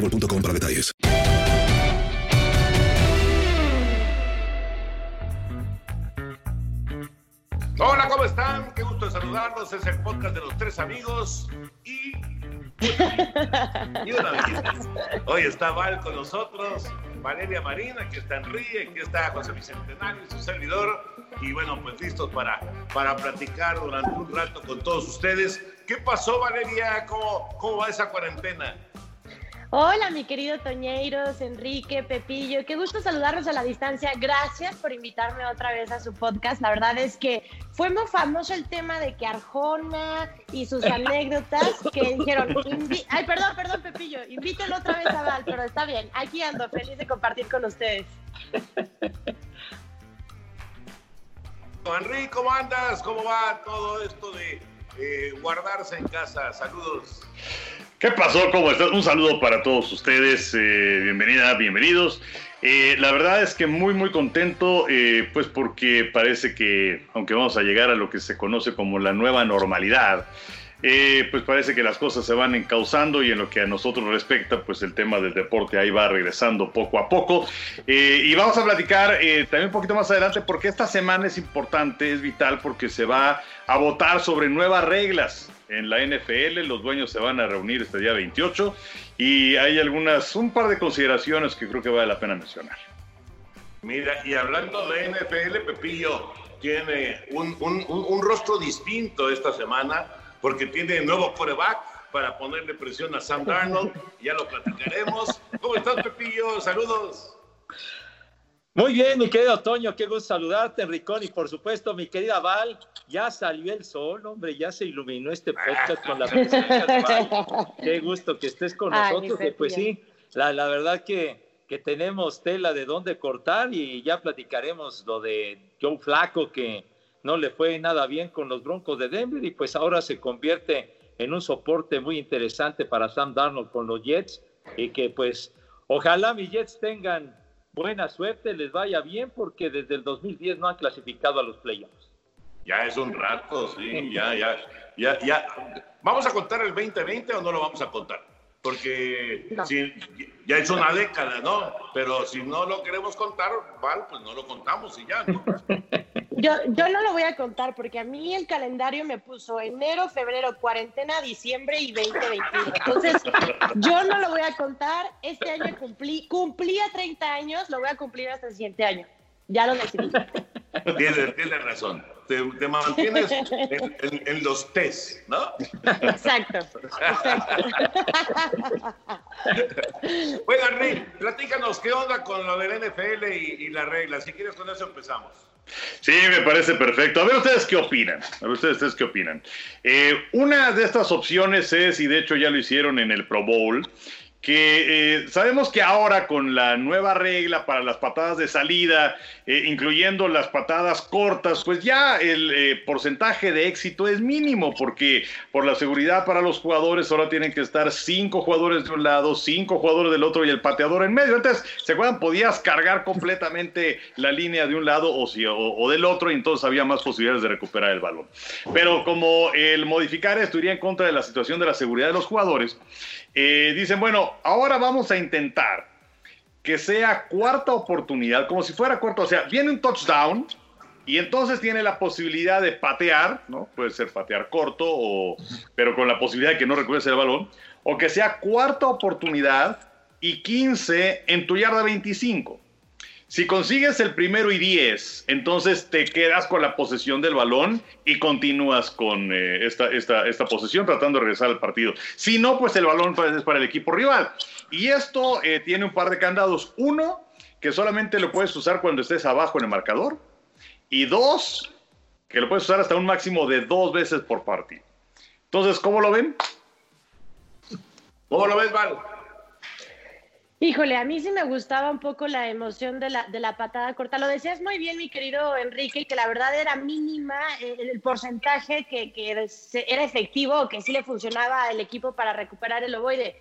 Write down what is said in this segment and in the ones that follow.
boostmobile.com para detalles. Hola, ¿cómo están? Qué gusto saludarlos. Es el podcast de los tres amigos y, una belleza. Hoy está Val con nosotros, Valeria Marina, aquí está Enrique, aquí está José Bicentenario y su servidor. Y bueno, pues listos para, para platicar durante un rato con todos ustedes. ¿Qué pasó, Valeria? ¿Cómo, cómo va esa cuarentena? Hola, mi querido Toñeiros, Enrique, Pepillo, qué gusto saludarlos a la distancia. Gracias por invitarme otra vez a su podcast. La verdad es que fue muy famoso el tema de que Arjona y sus anécdotas que dijeron, ay, perdón, perdón, Pepillo, invítelo otra vez a Val, pero está bien, aquí ando, feliz de compartir con ustedes. Enrique, ¿cómo andas? ¿Cómo va todo esto de eh, guardarse en casa? Saludos. ¿Qué pasó? ¿Cómo estás? Un saludo para todos ustedes. eh, bienvenida, bienvenidos. Eh, la verdad es que muy, muy contento, eh, pues porque parece que, aunque vamos a llegar a lo que se conoce como la nueva normalidad, eh, pues parece que las cosas se van encauzando y en lo que a nosotros respecta, pues el tema del deporte ahí va regresando poco a poco. Eh, y vamos a platicar eh, también un poquito más adelante porque esta semana es importante, es vital porque se va a votar sobre nuevas reglas en la NFL. Los dueños se van a reunir este día 28 y hay algunas, un par de consideraciones que creo que vale la pena mencionar. Mira, y hablando de NFL, Pepillo tiene un, un- un- un rostro distinto esta semana porque tiene nuevo coreback para ponerle presión a Sam Darnold. Ya lo platicaremos. ¿Cómo estás, Pepillo? Saludos. Muy bien, mi querido Toño, qué gusto saludarte, Enricón, y por supuesto, mi querida Val, ya salió el sol, hombre, ya se iluminó este podcast con la presencia de Val. Qué gusto que estés con Ay, nosotros, que pues sí, la, la verdad que, que tenemos tela de dónde cortar y ya platicaremos lo de Joe Flaco, que no le fue nada bien con los Broncos de Denver y pues ahora se convierte en un soporte muy interesante para Sam Darnold con los Jets y que pues ojalá mis Jets tengan buena suerte, les vaya bien porque desde el 2010 no han clasificado a los playoffs. Ya es un rato, sí, ya, ya, ya, ya. ¿Vamos a contar el 2020 o no lo vamos a contar? Porque No. si- ya es una década, ¿no? Pero si no lo queremos contar, Val, pues no lo contamos y ya, ¿no? Yo, yo no lo voy a contar porque a mí el calendario me puso enero, febrero, cuarentena, diciembre y 2021. Entonces, yo no lo voy a contar. Este año cumplí, cumplía 30 años, lo voy a cumplir hasta el siguiente año. Ya lo decidí. Tienes, tienes razón. Te, te mantienes en, en- en los test, ¿no? Exacto. Bueno, Rick, platícanos, ¿qué onda con lo del NFL y, y las reglas? Si quieres, con eso empezamos. Sí, me parece perfecto. A ver ustedes qué opinan. A ver ustedes, qué opinan. Eh, una de estas opciones es, y de hecho ya lo hicieron en el Pro Bowl, que eh, sabemos que ahora con la nueva regla para las patadas de salida, eh, incluyendo las patadas cortas, pues ya el eh, porcentaje de éxito es mínimo, porque por la seguridad para los jugadores ahora tienen que estar cinco jugadores de un lado, cinco jugadores del otro y el pateador en medio. Antes, ¿se acuerdan? Podías cargar completamente la línea de un lado o, del otro y entonces había más posibilidades de recuperar el balón. Pero como el modificar esto iría en contra de la situación de la seguridad de los jugadores, eh, dicen, bueno, ahora vamos a intentar que sea cuarta oportunidad, como si fuera cuarta, o sea, viene un touchdown y entonces tiene la posibilidad de patear, ¿no? Puede ser patear corto, o, pero con la posibilidad de que no recuerde el balón, o que sea cuarta oportunidad y 15 en tu yarda 25. Si consigues el primero y 10, entonces te quedas con la posesión del balón y continúas con eh, esta, esta, esta, posesión tratando de regresar al partido. Si no, pues el balón es para el equipo rival. Y esto eh, tiene un par de candados. Uno, que solamente lo puedes usar cuando estés abajo en el marcador. Y dos, que lo puedes usar hasta un máximo de dos veces por partido. Entonces, ¿cómo lo ven? ¿Cómo lo ves, Val? Híjole, a mí sí me gustaba un poco la emoción de la, de la patada corta. Lo decías muy bien, mi querido Enrique, que la verdad era mínima eh, el, porcentaje que, que, era efectivo, que sí le funcionaba al equipo para recuperar el ovoide.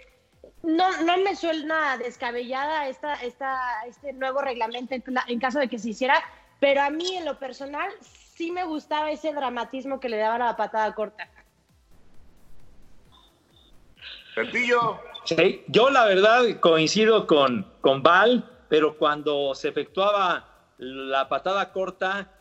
No, no me suena descabellada esta, esta, este nuevo reglamento en, caso de que se hiciera, pero a mí en lo personal sí me gustaba ese dramatismo que le daba la patada corta. Pepillo. Sí, yo la verdad coincido con, con Val, pero cuando se efectuaba la patada corta,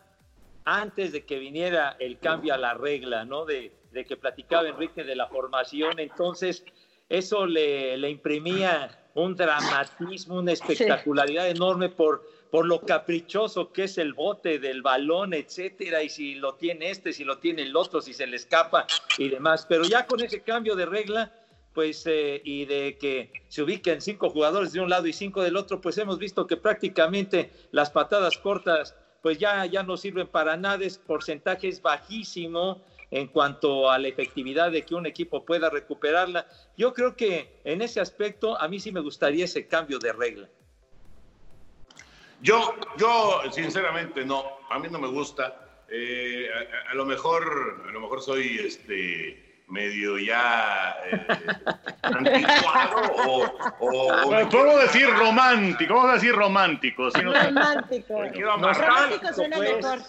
antes de que viniera el cambio a la regla, ¿no? De, de que platicaba Enrique de la formación, entonces eso le, le imprimía un dramatismo, una espectacularidad enorme por, por lo caprichoso que es el bote del balón, etcétera, y si lo tiene este, si lo tiene el otro, si se le escapa y demás. Pero ya con ese cambio de regla, pues, eh, y de que se ubiquen cinco jugadores de un lado y cinco del otro, pues hemos visto que prácticamente las patadas cortas, pues ya, ya no sirven para nada, es porcentaje es bajísimo en cuanto a la efectividad de que un equipo pueda recuperarla. Yo creo que en ese aspecto a mí sí me gustaría ese cambio de regla. Yo, yo sinceramente no, a mí no me gusta. Eh, a, lo mejor, a lo mejor soy este medio ya eh, anticuado o, o, ¿Puedo decir romántico? Vamos a decir romántico. Si no, romántico. romántico suena pues. mejor.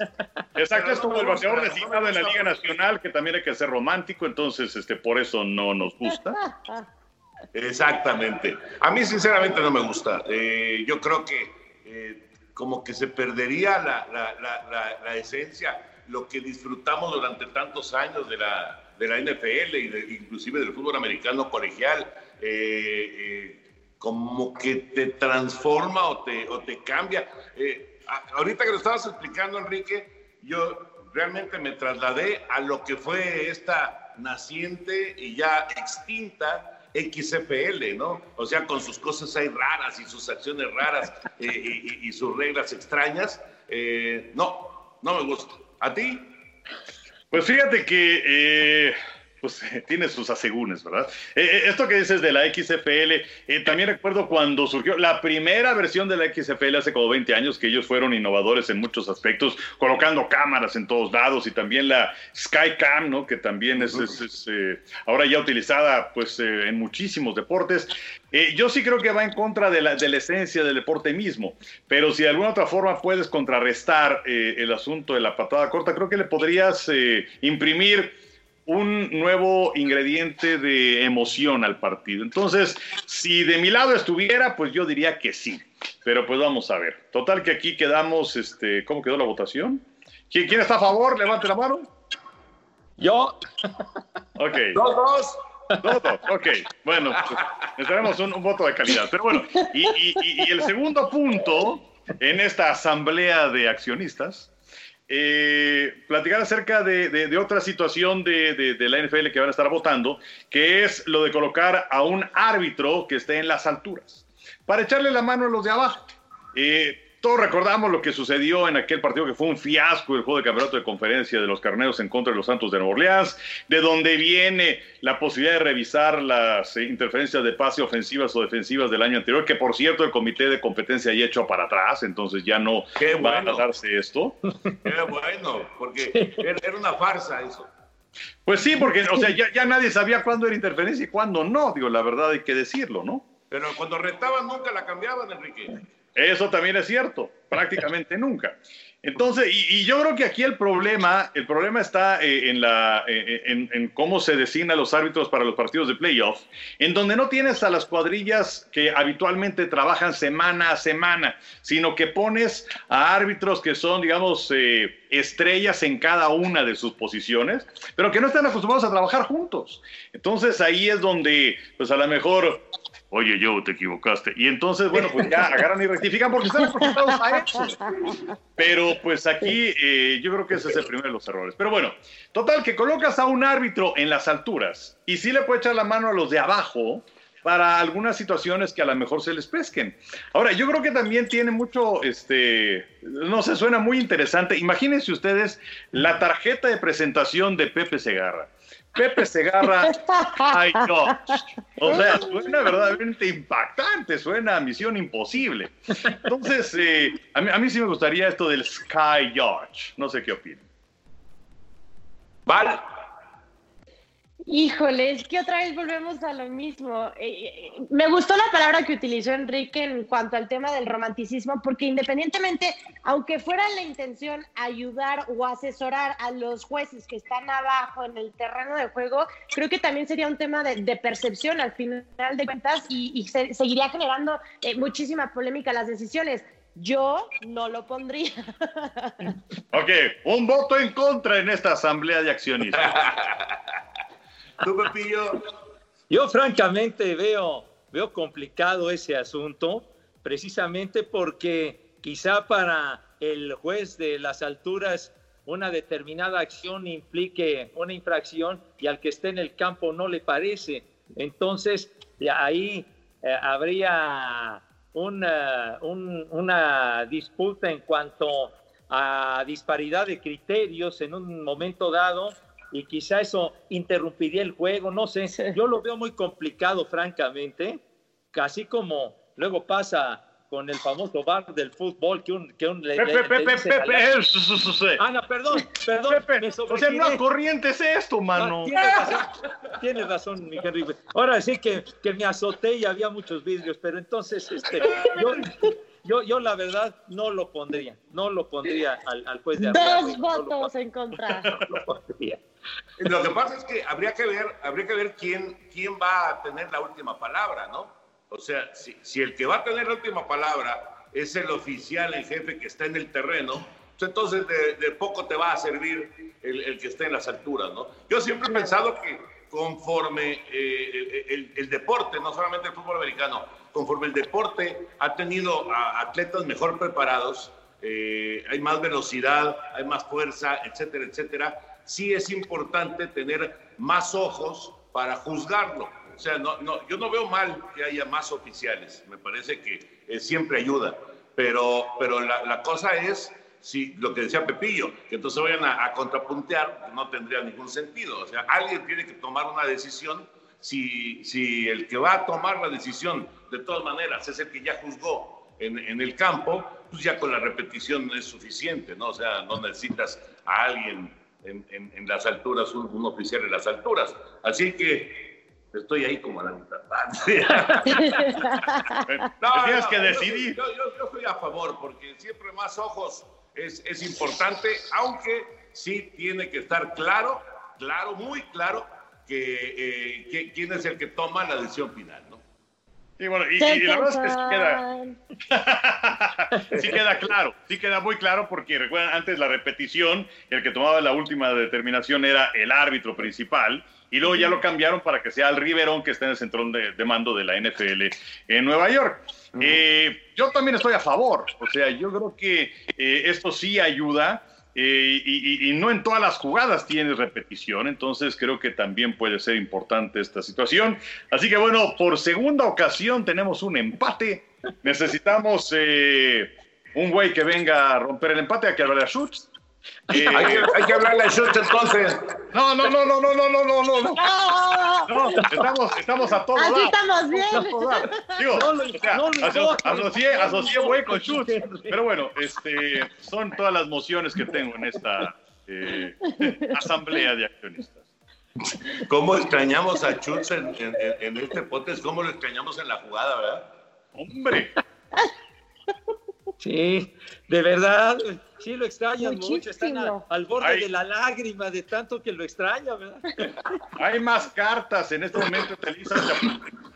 Exacto, es como el bateador designado en la Liga Nacional, que también hay que ser romántico, entonces este, por eso no nos gusta. Exactamente. A mí sinceramente no me gusta. Eh, yo creo que eh, como que se perdería la, la, la, la esencia, lo que disfrutamos durante tantos años de la de la NFL y de, inclusive del fútbol americano colegial, eh, eh, como que te transforma o te, o te cambia. Eh, ahorita que lo estabas explicando, Enrique, yo realmente me trasladé a lo que fue esta naciente y ya extinta XFL, ¿no? O sea, con sus cosas ahí raras y sus acciones raras y, y, sus reglas extrañas. no, no me gusta. ¿A ti? Pues fíjate que eh, pues, tiene sus asegúnes, ¿verdad? Eh, eh, esto que dices de la XFL, también recuerdo cuando surgió la primera versión de la XFL hace como 20 años, que ellos fueron innovadores en muchos aspectos, colocando cámaras en todos lados y también la Skycam, ¿no? Que también es, ahora ya utilizada pues en muchísimos deportes. Eh, yo sí creo que va en contra de la, de la, esencia del deporte mismo, pero si de alguna otra forma puedes contrarrestar eh, el asunto de la patada corta, creo que le podrías eh, imprimir un nuevo ingrediente de emoción al partido. Entonces, si de mi lado estuviera, pues yo diría que sí, pero pues vamos a ver. Total que aquí quedamos, este, ¿cómo quedó la votación? ¿Quién, quién está a favor? Levante la mano. Yo. Ok. Dos, dos. Ok. Bueno, necesitaremos un, un, voto de calidad. Pero bueno, y, el segundo punto en esta asamblea de accionistas, eh, platicar acerca de, otra situación de, de, la NFL que van a estar votando, que es lo de colocar a un árbitro que esté en las alturas, para echarle la mano a los de abajo. Eh, todos recordamos lo que sucedió en aquel partido que fue un fiasco, el juego de campeonato de conferencia de los carneros en contra de los Santos de Nueva Orleans, de donde viene la posibilidad de revisar las eh, interferencias de pase ofensivas o defensivas del año anterior, que por cierto el comité de competencia ya echó para atrás, entonces ya no va a darse esto. Era bueno, porque era una farsa eso. Pues sí, porque o sea, ya, ya nadie sabía cuándo era interferencia y cuándo no, digo, la verdad hay que decirlo, ¿no? Pero cuando retaban nunca la cambiaban, Enrique. Eso también es cierto, prácticamente nunca. Entonces, y, yo creo que aquí el problema, el problema está eh, en, la, eh, en, en, cómo se designan los árbitros para los partidos de playoff, en donde no tienes a las cuadrillas que habitualmente trabajan semana a semana, sino que pones a árbitros que son, digamos, eh, estrellas en cada una de sus posiciones, pero que no están acostumbrados a trabajar juntos. Entonces ahí es donde, pues a lo mejor oye, yo te equivocaste. Y entonces, bueno, pues ya agarran y rectifican porque están acostumbrados a eso. Pero pues aquí eh, yo creo que ese es el primero de los errores. Pero bueno, total, que colocas a un árbitro en las alturas y sí le puede echar la mano a los de abajo para algunas situaciones que a lo mejor se les pesquen. Ahora, yo creo que también tiene mucho, este, no sé, suena muy interesante. Imagínense ustedes la tarjeta de presentación de Pepe Segarra. Pepe Segarra, ay no. O sea, suena verdaderamente impactante, suena a misión imposible. Entonces, eh, a, mí, a, mí, sí me gustaría esto del Sky George. No sé qué opinan. Vale. Híjole, es que otra vez volvemos a lo mismo. Eh, eh, me gustó la palabra que utilizó Enrique en cuanto al tema del romanticismo, porque independientemente, aunque fuera la intención ayudar o asesorar a los jueces que están abajo en el terreno de juego, creo que también sería un tema de, percepción al final de cuentas y, seguiría generando eh, muchísima polémica las decisiones. Yo no lo pondría. Ok, un voto en contra en esta asamblea de accionistas. Yo francamente veo, veo complicado ese asunto, precisamente porque quizá para el juez de las alturas una determinada acción implique una infracción y al que esté en el campo no le parece. Entonces, ahí eh, habría una, una disputa en cuanto a disparidad de criterios en un momento dado y quizá eso interrumpiría el juego, no sé, yo lo veo muy complicado, francamente, casi como luego pasa con el famoso bar del fútbol que un que un Pepe, Pepe, Pepe, Ana, perdón, perdón, Pepe, o sea, no corriente es esto, mano. tienes razón, tienes razón, mi Henry. Ahora sí que, que me azoté y había muchos vidrios, pero entonces este yo yo, yo la verdad no lo pondría, no lo pondría al, al juez de Dos votos en contra. No lo pondría. Lo que pasa es que habría que ver, habría que ver quién, quién va a tener la última palabra, ¿no? O sea, si, si el que va a tener la última palabra es el oficial, el jefe que está en el terreno, pues entonces de, poco te va a servir el, el, que esté en las alturas, ¿no? Yo siempre he pensado que conforme eh, el, el, deporte, no solamente el fútbol americano, conforme el deporte ha tenido a atletas mejor preparados, eh, hay más velocidad, hay más fuerza, etcétera, etcétera, sí es importante tener más ojos para juzgarlo. O sea, no, no, yo no veo mal que haya más oficiales, me parece que eh, siempre ayuda, pero, pero la, la, cosa es, si lo que decía Pepillo, que entonces vayan a, a, contrapuntear, no tendría ningún sentido. O sea, alguien tiene que tomar una decisión. Si, si el que va a tomar la decisión, de todas maneras, es el que ya juzgó en, en el campo, pues ya con la repetición no es suficiente, ¿no? O sea, no necesitas a alguien en, las alturas, un, oficial en las alturas. Así que estoy ahí como a la mitad. no, tienes que decidir. Yo, yo, estoy a favor, porque siempre más ojos es, es importante, aunque sí tiene que estar claro, claro, muy claro, que, eh, que, quién es el que toma la decisión final, ¿no? Y bueno, y, y, la verdad es que sí queda, sí queda claro, sí queda muy claro porque recuerdan antes la repetición, el que tomaba la última determinación era el árbitro principal y luego ya lo cambiaron para que sea el Riverón que está en el centro de, de mando de la NFL en Nueva York. eh, yo también estoy a favor, o sea, yo creo que eh, esto sí ayuda eh, y, y, no en todas las jugadas tienes repetición, entonces creo que también puede ser importante esta situación. Así que bueno, por segunda ocasión tenemos un empate. Necesitamos un güey que venga a romper el empate, hay que a Schutz. Eh, hay, que, hay, que, hablarle a Schultz entonces. No, no, no, no, no, no, no, no, no. no estamos, estamos a todos Así estamos bien. Digo, no lo, o sea, no aso, asocié, asocié güey con Schultz. Pero bueno, este, son todas las mociones que tengo en esta eh, asamblea de accionistas. ¿Cómo extrañamos a Schultz en, en, en este podcast? ¿Cómo lo extrañamos en la jugada, verdad? Hombre. Sí, de verdad, sí lo extrañan Muchísimo. mucho, están a, al borde Hay... de la lágrima de tanto que lo extraña, ¿verdad? Hay más cartas en este momento, Telisa,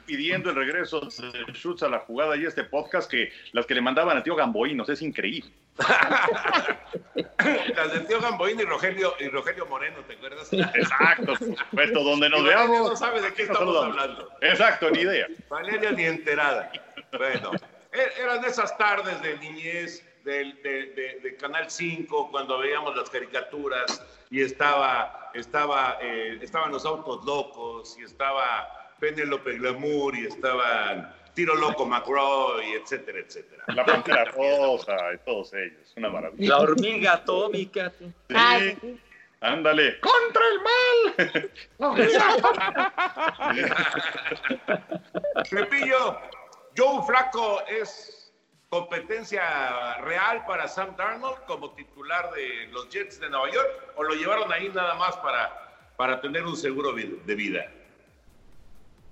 pidiendo el regreso de Schutz a la jugada y este podcast que las que le mandaban a tío Gamboínos, es increíble. las de tío Gamboín y Rogelio, y Rogelio Moreno, ¿te acuerdas? Exacto, supuesto, donde nos veamos. no sabe de qué estamos hablando. Exacto, ni idea. Valeria ni enterada. Bueno. Eran esas tardes de niñez del, de, de, de, Canal 5 cuando veíamos las caricaturas y estaba, estaba, eh, estaban los autos locos y estaba Penélope Glamour y estaban Tiro Loco McGraw y etcétera, etcétera. La Pantera Rosa y todos ellos, una maravilla. La hormiga atómica. Sí. Ándale, contra el mal. Pepillo, Joe Flaco es competencia real para Sam Darnold como titular de los Jets de Nueva York o lo llevaron ahí nada más para, para tener un seguro de vida?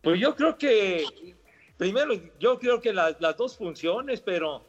Pues yo creo que, primero, yo creo que la, las dos funciones, pero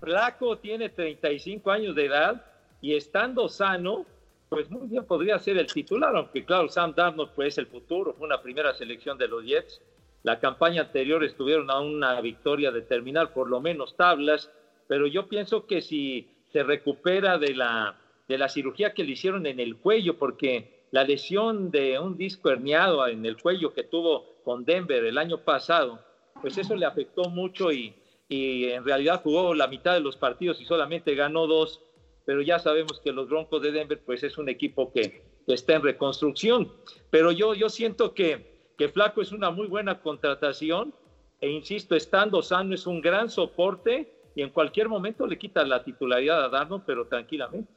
Flaco tiene 35 años de edad y estando sano, pues muy bien podría ser el titular, aunque claro, Sam Darnold pues es el futuro, fue una primera selección de los Jets la campaña anterior estuvieron a una victoria de terminar por lo menos tablas, pero yo pienso que si se recupera de la, de la cirugía que le hicieron en el cuello, porque la lesión de un disco herniado en el cuello que tuvo con Denver el año pasado, pues eso le afectó mucho y, y en realidad jugó la mitad de los partidos y solamente ganó dos, pero ya sabemos que los Broncos de Denver pues es un equipo que, está en reconstrucción, pero yo, yo siento que que Flaco es una muy buena contratación e insisto, estando sano es un gran soporte y en cualquier momento le quita la titularidad a Darno, pero tranquilamente.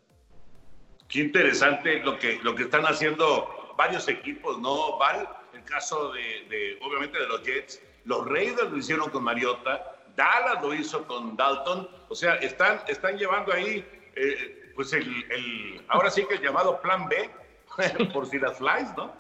Qué interesante lo que, lo que están haciendo varios equipos, ¿no, Val? El caso de, obviamente, de los Jets. Los Raiders lo hicieron con Mariota, Dallas lo hizo con Dalton. O sea, están, están llevando ahí, eh, pues, el, el, ahora sí que el llamado Plan B, por si las flies, ¿no?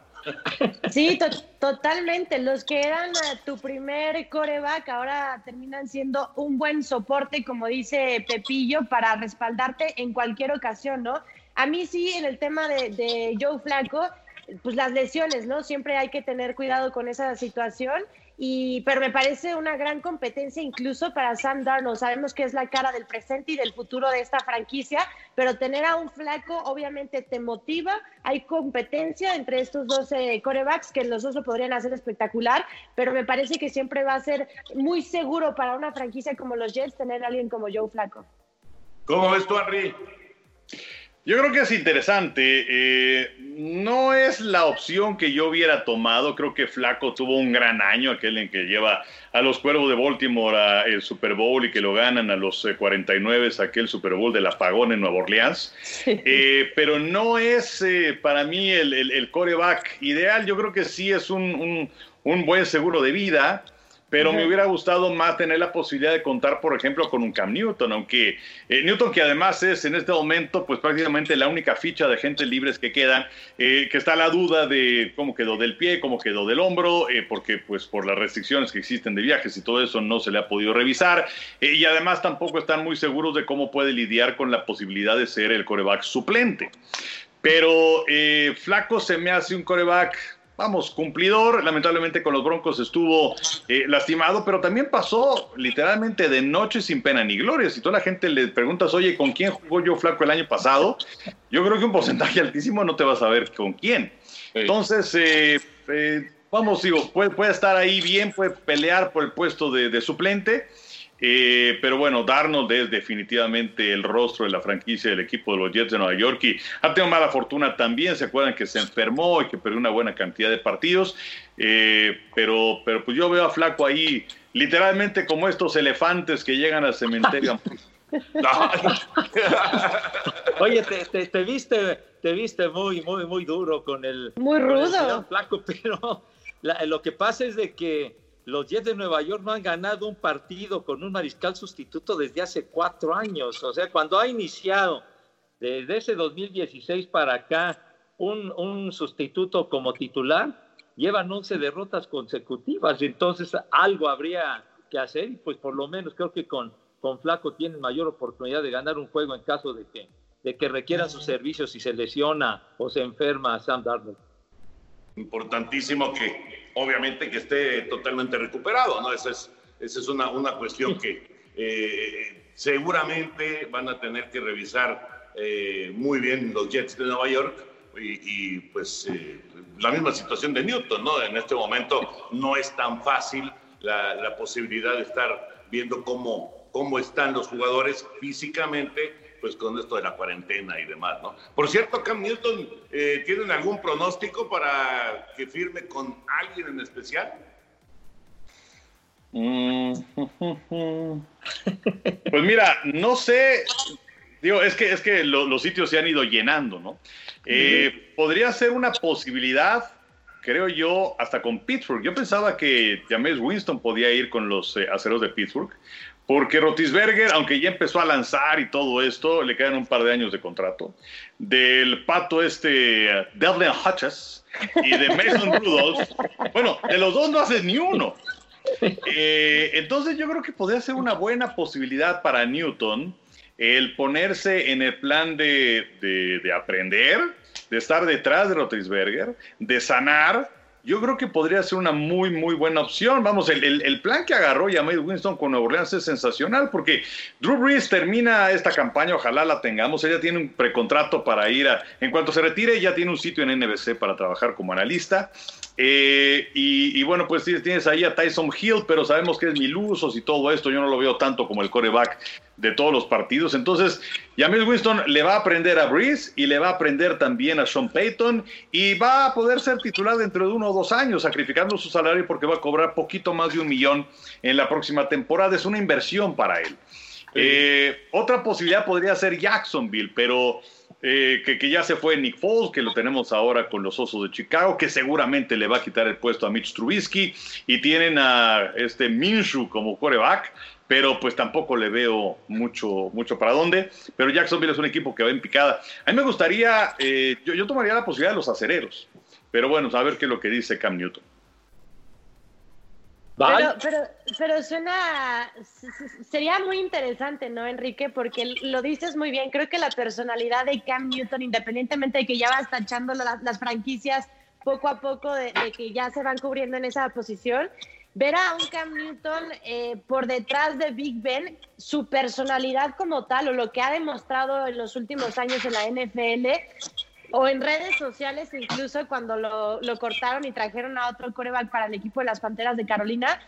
Sí, to totalmente. Los que eran uh, tu primer coreback ahora terminan siendo un buen soporte, como dice Pepillo, para respaldarte en cualquier ocasión, ¿no? A mí sí, en el tema de, de Joe Flaco, pues las lesiones, ¿no? Siempre hay que tener cuidado con esa situación. Y, pero me parece una gran competencia incluso para Sam Darnold. Sabemos que es la cara del presente y del futuro de esta franquicia, pero tener a un flaco obviamente te motiva. Hay competencia entre estos dos eh, corebacks que los dos lo podrían hacer espectacular, pero me parece que siempre va a ser muy seguro para una franquicia como los Jets tener a alguien como Joe Flaco. ¿Cómo ves tú, Henry? Yo creo que es interesante. Eh, no es la opción que yo hubiera tomado. Creo que Flaco tuvo un gran año, aquel en que lleva a los Cuervos de Baltimore al Super Bowl y que lo ganan a los 49, eh, aquel Super Bowl del apagón en Nueva Orleans. Eh, pero no es eh, para mí el, el, el, coreback ideal. Yo creo que sí es un, un, un buen seguro de vida pero me hubiera gustado más tener la posibilidad de contar, por ejemplo, con un Cam Newton, aunque eh, Newton, que además es en este momento, pues prácticamente la única ficha de agentes libres que quedan, eh, que está la duda de cómo quedó del pie, cómo quedó del hombro, eh, porque pues por las restricciones que existen de viajes y todo eso no se le ha podido revisar, eh, y además tampoco están muy seguros de cómo puede lidiar con la posibilidad de ser el coreback suplente. Pero eh, Flaco se me hace un coreback vamos, cumplidor. Lamentablemente con los Broncos estuvo eh, lastimado, pero también pasó literalmente de noche sin pena ni gloria. Si toda la gente le preguntas, oye, ¿con quién jugó yo flaco el año pasado? Yo creo que un porcentaje altísimo no te vas a ver con quién. Entonces, eh, eh, vamos, digo, puede, puede, estar ahí bien, puede pelear por el puesto de, de suplente. Eh, pero bueno, Darnold es definitivamente el rostro de la franquicia del equipo de los Jets de Nueva York y ha tenido mala fortuna también. Se acuerdan que se enfermó y que perdió una buena cantidad de partidos. Eh, pero, pero pues yo veo a Flaco ahí literalmente como estos elefantes que llegan al cementerio Oye, te, te, viste, te viste muy, muy, muy duro con el. Muy rudo. flaco, pero lo que pasa es de que los Jets de Nueva York no han ganado un partido con un mariscal sustituto desde hace cuatro años. O sea, cuando ha iniciado desde ese 2016 para acá un, un sustituto como titular, llevan 11 derrotas consecutivas. Entonces, algo habría que hacer y pues por lo menos creo que con con Flaco tienen mayor oportunidad de ganar un juego en caso de que, de que requieran sus servicios si se lesiona o se enferma Sam Darnold. Importantísimo que, obviamente, que esté totalmente recuperado, ¿no? Esa es, esa es una, una cuestión que eh, seguramente van a tener que revisar eh, muy bien los Jets de Nueva York y, pues eh, la misma situación de Newton, ¿no? En este momento no es tan fácil la, la posibilidad de estar viendo cómo cómo están los jugadores físicamente, pues con esto de la cuarentena y demás, ¿no? Por cierto, Cam Newton, eh, ¿tienen algún pronóstico para que firme con alguien en especial? Mm. Pues mira, no sé, digo, es que, es que los sitios se han ido llenando, ¿no? Eh, podría ser una posibilidad, creo yo, hasta con Pittsburgh. Yo pensaba que James Winston podía ir con los eh, aceros de Pittsburgh, porque Rotisberger, aunque ya empezó a lanzar y todo esto, le quedan un par de años de contrato. Del pato este, Devlin Hutchess y de Mason Rudolph, bueno, de los dos no haces ni uno. Eh, entonces yo creo que podría ser una buena posibilidad para Newton el ponerse en el plan de, de, de aprender, de estar detrás de Rotisberger, de sanar yo creo que podría ser una muy, muy buena opción. Vamos, el, plan que agarró James Winston con Nueva Orleans es sensacional porque Drew Brees termina esta campaña, ojalá la tengamos. Ella tiene un precontrato para ir a. En cuanto se retire, ya tiene un sitio en NBC para trabajar como analista. Eh, y, bueno, pues tienes ahí a Tyson Hill, pero sabemos que es milusos y todo esto. Yo no lo veo tanto como el coreback de todos los partidos. Entonces, James Winston le va a aprender a Breeze y le va a aprender también a Sean Payton y va a poder ser titular dentro de uno o dos años, sacrificando su salario porque va a cobrar poquito más de un millón en la próxima temporada. Es una inversión para él. Eh, otra posibilidad podría ser Jacksonville, pero eh, que, ya se fue Nick Foles, que lo tenemos ahora con los Osos de Chicago, que seguramente le va a quitar el puesto a Mitch Trubisky, y tienen a este Minshew como quarterback, pero pues tampoco le veo mucho, mucho para dónde. Pero Jacksonville es un equipo que va en picada. A mí me gustaría, eh, yo, yo tomaría la posibilidad de los acereros, pero bueno, a ver qué es lo que dice Cam Newton. Pero, pero, suena, sería muy interesante, ¿no, Enrique? Porque lo dices muy bien. Creo que la personalidad de Cam Newton, independientemente de que ya vas tachando las franquicias poco a poco, de, que ya se van cubriendo en esa posición, ver a un Cam Newton eh, por detrás de Big Ben, su personalidad como tal, o lo que ha demostrado en los últimos años en la NFL, o en redes sociales, incluso cuando lo, lo, cortaron y trajeron a otro coreback para el equipo de las Panteras de Carolina.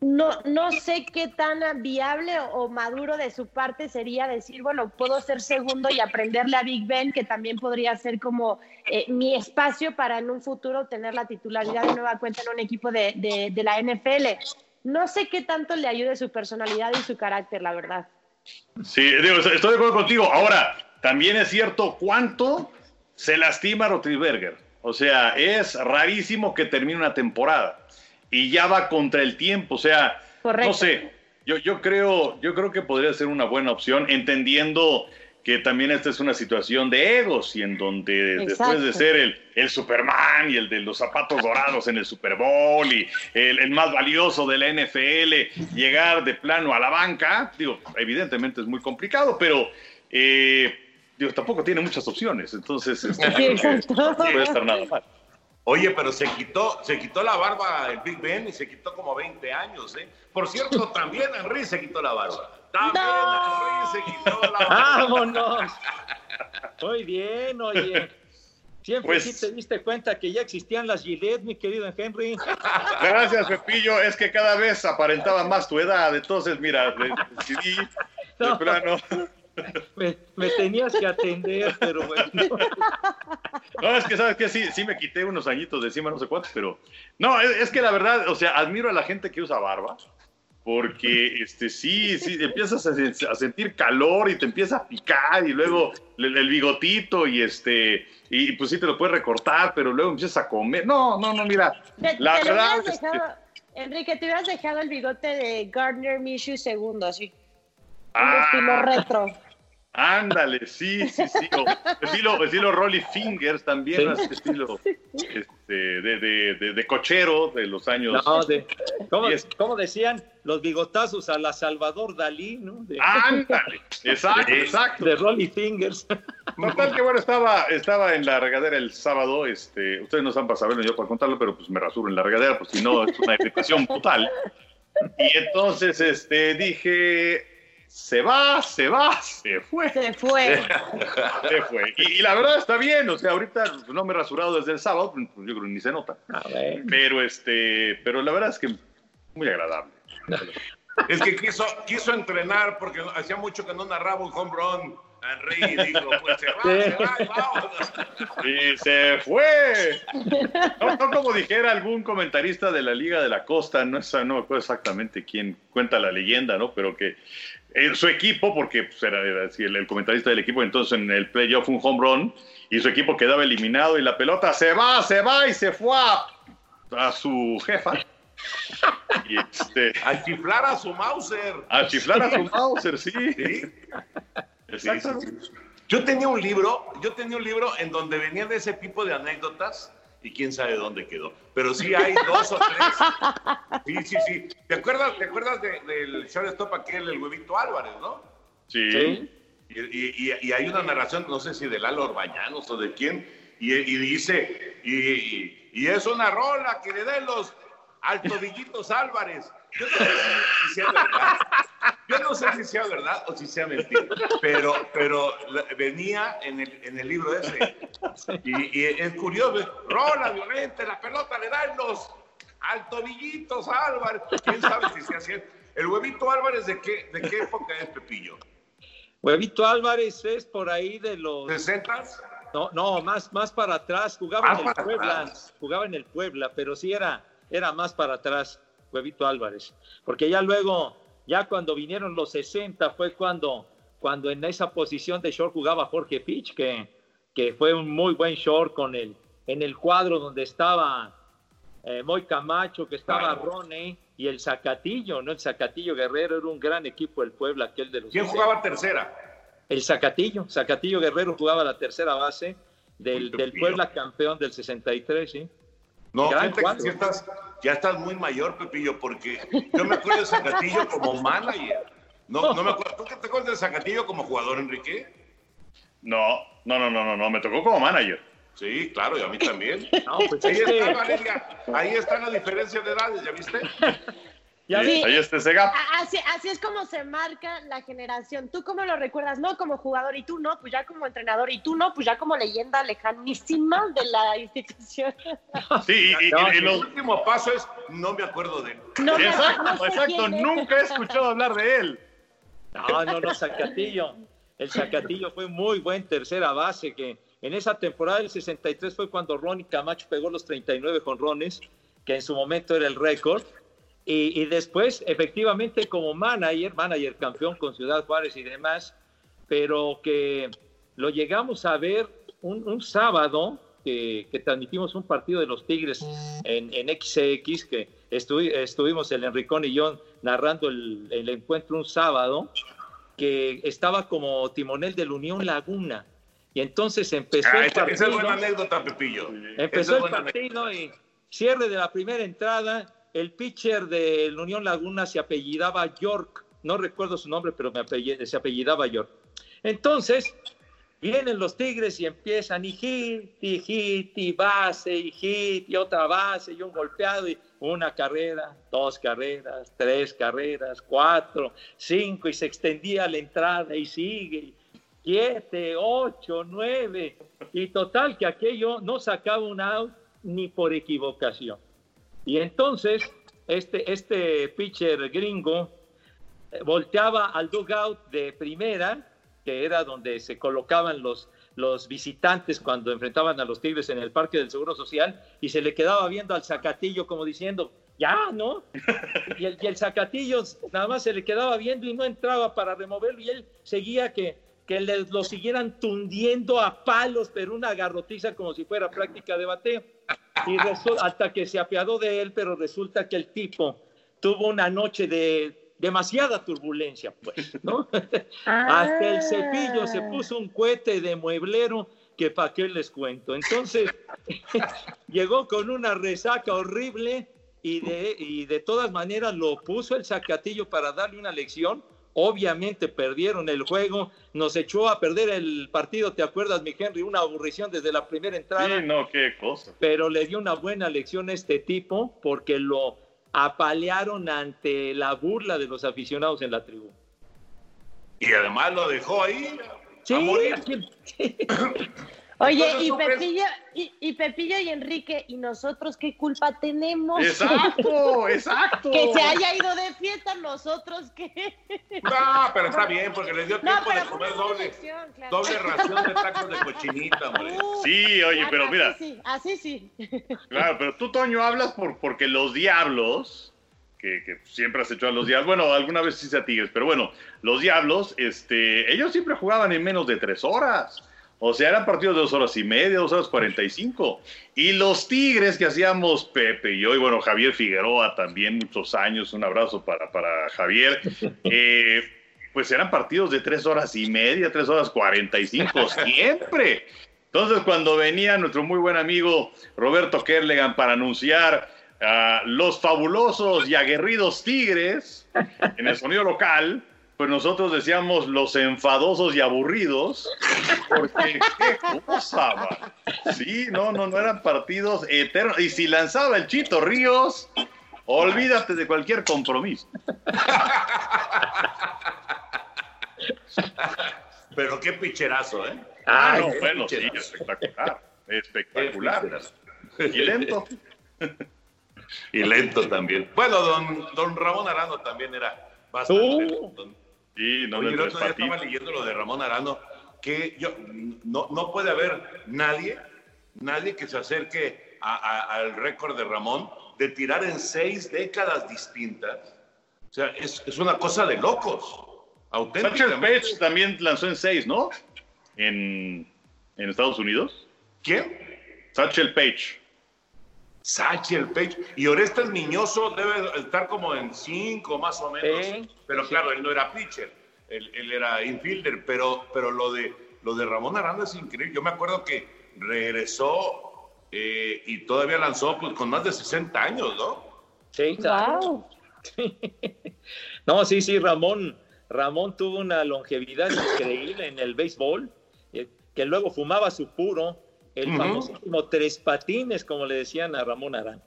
No, no sé qué tan viable o, maduro de su parte sería decir, bueno, puedo ser segundo y aprenderle a Big Ben, que también podría ser como eh, mi espacio para en un futuro tener la titularidad de nueva cuenta en un equipo de, de, de la NFL. No sé qué tanto le ayude su personalidad y su carácter, la verdad. Sí, digo, estoy de acuerdo contigo. Ahora, también es cierto cuánto se lastima Rotlisberger. O sea, es rarísimo que termine una temporada y ya va contra el tiempo. O sea, no sé, yo, yo, creo, yo creo que podría ser una buena opción, entendiendo que también esta es una situación de egos y en donde después de ser el, el, Superman y el de los zapatos dorados en el Super Bowl y el, el, más valioso de la NFL, llegar de plano a la banca, digo, evidentemente es muy complicado, pero... Eh, Dios tampoco tiene muchas opciones, entonces este, no puede estar nada mal. Oye, pero se quitó, se quitó la barba el Big Ben y se quitó como 20 años, ¿eh? Por cierto, también Henry se quitó la barba. También Henry se quitó la barba. ¡Vámonos! Muy bien, oye. Siempre pues, sí te diste cuenta que ya existían las Gillette, mi querido Henry. Gracias, Pepillo. Es que cada vez aparentaba más tu edad. Entonces, mira, decidí de plano me, tenías que atender, pero bueno. No, es que sabes que sí, sí me quité unos añitos de encima, no sé cuántos, pero no, es, que la verdad, o sea, admiro a la gente que usa barba, porque este, sí, sí, empiezas a, a sentir calor y te empieza a picar y luego el, el bigotito y este, y pues sí te lo puedes recortar, pero luego empiezas a comer. No, no, no, mira, Te, la te verdad, hubieras este, dejado, Enrique, te hubieras dejado el bigote de Gardner Minshew segundo, así. Un Ah. estilo retro. Ándale, sí, sí, sí, o estilo, estilo Rolly Fingers también, Sí. así, estilo este, de, de, de, de cochero de los años. No, de, ¿cómo, cómo decían los bigotazos a la Salvador Dalí, ¿no? De, Ándale, exacto, exacto. de Rolly Fingers. Total que bueno, estaba, estaba en la regadera el sábado, este, ustedes no están para saberlo yo para contarlo, pero pues me rasuro en la regadera, pues si no es una irritación brutal. Y entonces este, dije, se va, se va, se fue. Se fue. Se fue. Y, y la verdad está bien, o sea, ahorita pues, no me he rasurado desde el sábado, pues yo creo que ni se nota. A ver. Pero este, pero la verdad es que muy agradable. Es que quiso, quiso entrenar porque hacía mucho que no narraba un home run. Henry y dijo, pues se va, se va, y vámonos. Y se fue. No, no como dijera algún comentarista de la Liga de la Costa, no, es- no me acuerdo exactamente quién cuenta la leyenda, ¿no? Pero que en su equipo, porque pues, era, era así, el, el comentarista del equipo, entonces en el playoff un home run y su equipo quedaba eliminado y la pelota se va, se va y se fue a, a su jefa. Y este, A chiflar a su Mauser. a chiflar a su Mauser, sí. Sí. Sí. Yo tenía un libro, yo tenía un libro en donde venían de ese tipo de anécdotas y quién sabe dónde quedó. Pero sí hay dos o tres. Sí, sí, sí. ¿Te acuerdas, te acuerdas de- del shortstop aquel, el huevito Álvarez, no? Sí. Sí. Y, y- hay una narración, no sé si de Lalo Orbañanos o de quién, y, y dice, y, y- y es una rola que le den los altovillitos Álvarez. Yo no sé si, si sea verdad. Yo no sé si sea verdad o si sea mentira, pero, pero venía en el, en el libro ese. Y, y es curioso, rola violenta, la pelota le dan los altovillitos Álvarez. ¿Quién sabe si sea cierto? ¿El huevito Álvarez de qué, de qué época es Pepillo? Huevito Álvarez es por ahí de los. ¿60s? No, no, más, más para atrás. Jugaba en el Puebla. atrás. Jugaba en el Puebla, pero sí era, era más para atrás, Huevito Álvarez. Porque ya luego, ya cuando vinieron los 60, fue cuando, cuando en esa posición de short jugaba Jorge Pitch, que, que fue un muy buen short con el, en el cuadro donde estaba eh, Moy Camacho, que estaba Claro. Ronnie y el Zacatillo, ¿no? El Zacatillo Guerrero era un gran equipo del Puebla, aquel de los ¿Quién 60. jugaba tercera? El Zacatillo, Zacatillo Guerrero jugaba la tercera base del, del. Puebla campeón del 63, ¿sí? No, fíjate que estás, ya estás muy mayor, Pepillo, porque yo me acuerdo de Zacatillo como manager. No, no me acuerdo. ¿Tú qué te acuerdas de Zacatillo como jugador, Enrique? No, no, no, no, no, no, me tocó como manager. Sí, claro, y a mí también. No, pues Ahí está, Valeria. Ahí está la diferencia de edades, ¿ya viste? Ya Sí. Ahí está ese gap. A- Así, así es como se marca la generación. ¿Tú cómo lo recuerdas? No como jugador y tú no, pues ya como entrenador y tú no, pues ya como leyenda lejanísima de la institución. Sí, y, y- No, y sí. los- El último paso es, no me acuerdo de él. No, Exacto, no sé exacto. Nunca he escuchado hablar de él. No, no, no, Zacatillo. El Zacatillo fue muy buen tercera base, que en esa temporada del 63 fue cuando Ronnie Camacho pegó los 39 jonrones, que en su momento era el récord. Y, y después, efectivamente, como manager, manager campeón con Ciudad Juárez y demás, pero que lo llegamos a ver un, un sábado que, que transmitimos un partido de los Tigres en, en XX, que estuvi- estuvimos el Enricón y yo narrando el, el encuentro un sábado, que estaba como timonel del Unión Laguna. Y entonces empezó Ah, el esa, esa es buena partido. anécdota, Pepillo. Empezó es el buena anécdota. partido y cierre de la primera entrada. El pitcher del Unión Laguna se apellidaba York. No recuerdo su nombre, pero se apellidaba York. Entonces, vienen los Tigres y empiezan y hit, y hit, y base, y hit, y otra base, y un golpeado, y una carrera, dos carreras, tres carreras, cuatro, cinco, y se extendía la entrada y sigue. siete, ocho, nueve, y total que aquello no sacaba un out ni por equivocación. Y entonces este, este pitcher gringo eh, volteaba al dugout de primera, que era donde se colocaban los, los visitantes cuando enfrentaban a los Tigres en el Parque del Seguro Social, y se le quedaba viendo al Zacatillo como diciendo, ya, ¿no? Y el, y el Zacatillo nada más se le quedaba viendo y no entraba para removerlo y él seguía que, que le, lo siguieran tundiendo a palos, pero una garrotiza como si fuera práctica de bateo. Y hasta que se apiadó de él, pero resulta que el tipo tuvo una noche de demasiada turbulencia, pues, ¿no? Hasta el cepillo se puso un cohete de mueblero que para qué les cuento. Entonces, llegó con una resaca horrible y de, y de todas maneras lo puso el Zacatillo para darle una lección. Obviamente perdieron el juego, nos echó a perder el partido, ¿te acuerdas, mi Henry? Una aburrición desde la primera entrada Sí, no, qué cosa. pero le dio una buena lección a este tipo porque lo apalearon ante la burla de los aficionados en la tribuna. Y además lo dejó ahí Sí, a morir. Oye, Entonces, y ¿tú crees? Pepillo, y, y Pepillo y Enrique, ¿y nosotros qué culpa tenemos? Exacto, exacto. que se haya ido de fiesta, nosotros qué. No, pero está bien, porque le dio tiempo de comer doble, claro. doble ración de tacos de cochinita, hombre. Sí, oye, pero así mira, sí, así sí. Claro, pero tú, Toño, hablas por, porque los diablos, que, que siempre has hecho a los diablos, bueno, alguna vez sí se a Tigres, pero bueno, los diablos, este, ellos siempre jugaban en menos de tres horas. O sea, eran partidos de dos horas y media, dos horas cuarenta y cinco. Y los Tigres que hacíamos Pepe y yo, y bueno, Javier Figueroa también, muchos años, un abrazo para, para Javier, eh, pues eran partidos de tres horas y media, tres horas cuarenta y cinco, siempre. Entonces, cuando venía nuestro muy buen amigo Roberto Kerlegan para anunciar a los fabulosos y aguerridos Tigres en el sonido local, pues nosotros decíamos los enfadosos y aburridos, porque qué cosa, man. Sí, no, no, no eran partidos eternos. Y si lanzaba el Chito Ríos, olvídate de cualquier compromiso. Pero qué picherazo, ¿eh? Ah, no, bueno, sí, espectacular, espectacular. Y lento. Y lento también. Bueno, don, don Ramón Arano también era bastante Uh. lento. Sí, no Oye, el otro día estaba leyendo lo de Ramón Arano, que yo, no, no puede haber nadie, nadie que se acerque a- a- al récord de Ramón de tirar en seis décadas distintas. O sea, es, es una cosa de locos. Satchel Auténticamente. Paige también lanzó en seis, ¿no? En, en Estados Unidos. ¿Quién? Satchel Paige. Satchel Page. Y Orestes Miñoso debe estar como en cinco más o menos. Sí, pero sí. claro, él no era pitcher, él, él era infielder. Pero, pero lo, de, lo de Ramón Aranda es increíble. Yo me acuerdo que regresó eh, y todavía lanzó pues, con más de 60 años, ¿no? Sí, claro. No, sí, sí, Ramón, Ramón tuvo una longevidad increíble en el béisbol, eh, que luego fumaba su puro, el Ujú. famosísimo tres patines, como le decían a Ramón Arán.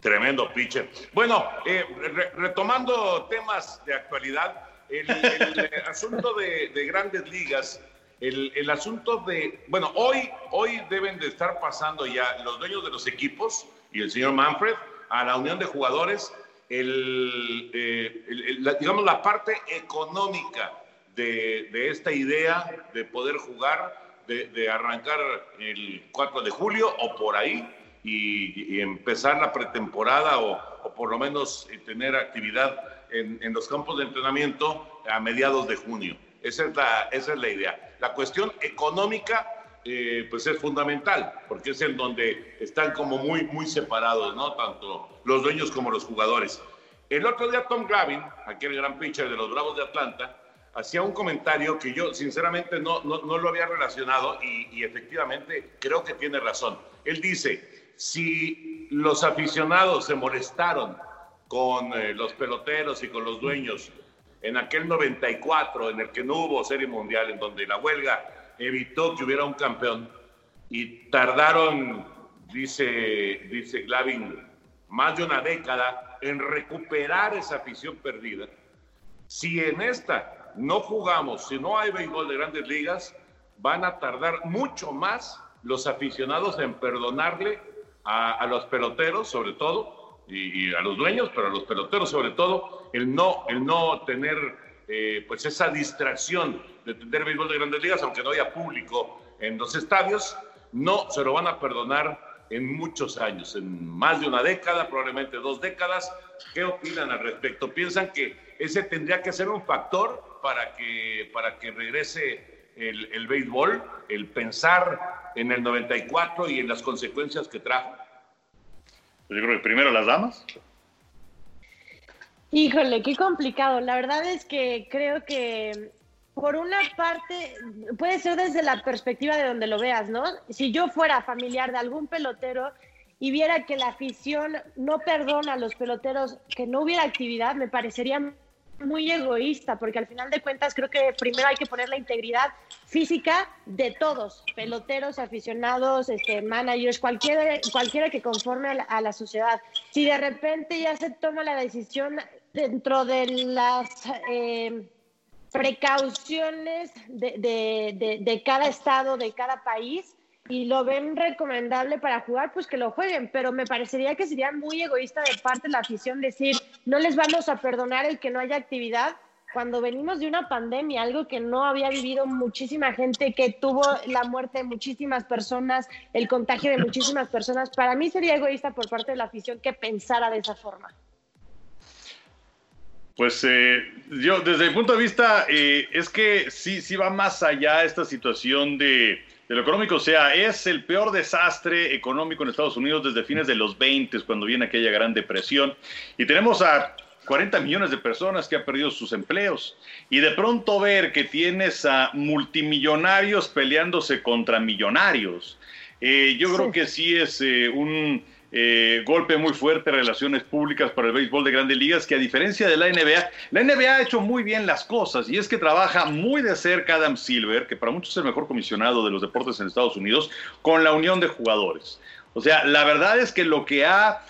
Tremendo pitcher. Bueno, eh, re- retomando temas de actualidad, el, el, eh, asunto de, de grandes ligas, el, el asunto de, bueno, hoy, hoy deben de estar pasando ya los dueños de los equipos y el señor Manfred a la unión de jugadores, el, eh, la- digamos, la parte económica de, de esta idea de poder jugar, de, arrancar el 4 de julio o por ahí y, empezar la pretemporada o, por lo menos eh, tener actividad en, los campos de entrenamiento a mediados de junio. Esa es la, esa es la idea. La cuestión económica eh, pues es fundamental, porque es en donde están como muy, muy separados, ¿no? Tanto los dueños como los jugadores. El otro día Tom Glavine, aquel gran pitcher de los Bravos de Atlanta, hacía un comentario que yo sinceramente no, no, no lo había relacionado y, y efectivamente creo que tiene razón. Él dice, si los aficionados se molestaron con eh, los peloteros y con los dueños en aquel 94 en el que no hubo serie mundial, en donde la huelga evitó que hubiera un campeón y tardaron, dice, dice Glavin, más de una década en recuperar esa afición perdida. Si en esta no jugamos, si no hay béisbol de grandes ligas, van a tardar mucho más los aficionados en perdonarle a, los peloteros, sobre todo, y, y a los dueños, pero a los peloteros sobre todo, el no, el no tener eh, pues esa distracción de tener béisbol de grandes ligas, aunque no haya público en los estadios, no se lo van a perdonar en muchos años, en más de una década, probablemente dos décadas. ¿Qué opinan al respecto? ¿Piensan que ese tendría que ser un factor para que, para que regrese el, el béisbol, el pensar en el 94 y en las consecuencias que trajo? Pues yo creo que primero las damas. Híjole, qué complicado. La verdad es que creo que por una parte puede ser desde la perspectiva de donde lo veas, ¿no? Si yo fuera familiar de algún pelotero y viera que la afición no perdona a los peloteros que no hubiera actividad, me parecería muy egoísta, porque al final de cuentas creo que primero hay que poner la integridad física de todos, peloteros, aficionados, este, managers, cualquiera, que conforme a la, sociedad. Si de repente ya se toma la decisión dentro de las eh, precauciones de, de, de cada estado, de cada país, y lo ven recomendable para jugar, pues que lo jueguen. Pero me parecería que sería muy egoísta de parte de la afición decir, no les vamos a perdonar el que no haya actividad cuando venimos de una pandemia, algo que no había vivido muchísima gente, que tuvo la muerte de muchísimas personas, el contagio de muchísimas personas. Para mí sería egoísta por parte de la afición que pensara de esa forma. Pues eh, yo, desde mi punto de vista, eh, es que sí, sí va más allá esta situación de, de lo económico. O sea, es el peor desastre económico en Estados Unidos desde fines de los 20, cuando viene aquella gran depresión. Y tenemos a 40 millones de personas que han perdido sus empleos. Y de pronto ver que tienes a multimillonarios peleándose contra millonarios. Eh, yo creo que sí es eh, un eh, golpe muy fuerte relaciones públicas para el béisbol de grandes ligas, que a diferencia de la NBA, la NBA ha hecho muy bien las cosas y es que trabaja muy de cerca Adam Silver, que para muchos es el mejor comisionado de los deportes en Estados Unidos, con la unión de jugadores. O sea, la verdad es que lo que ha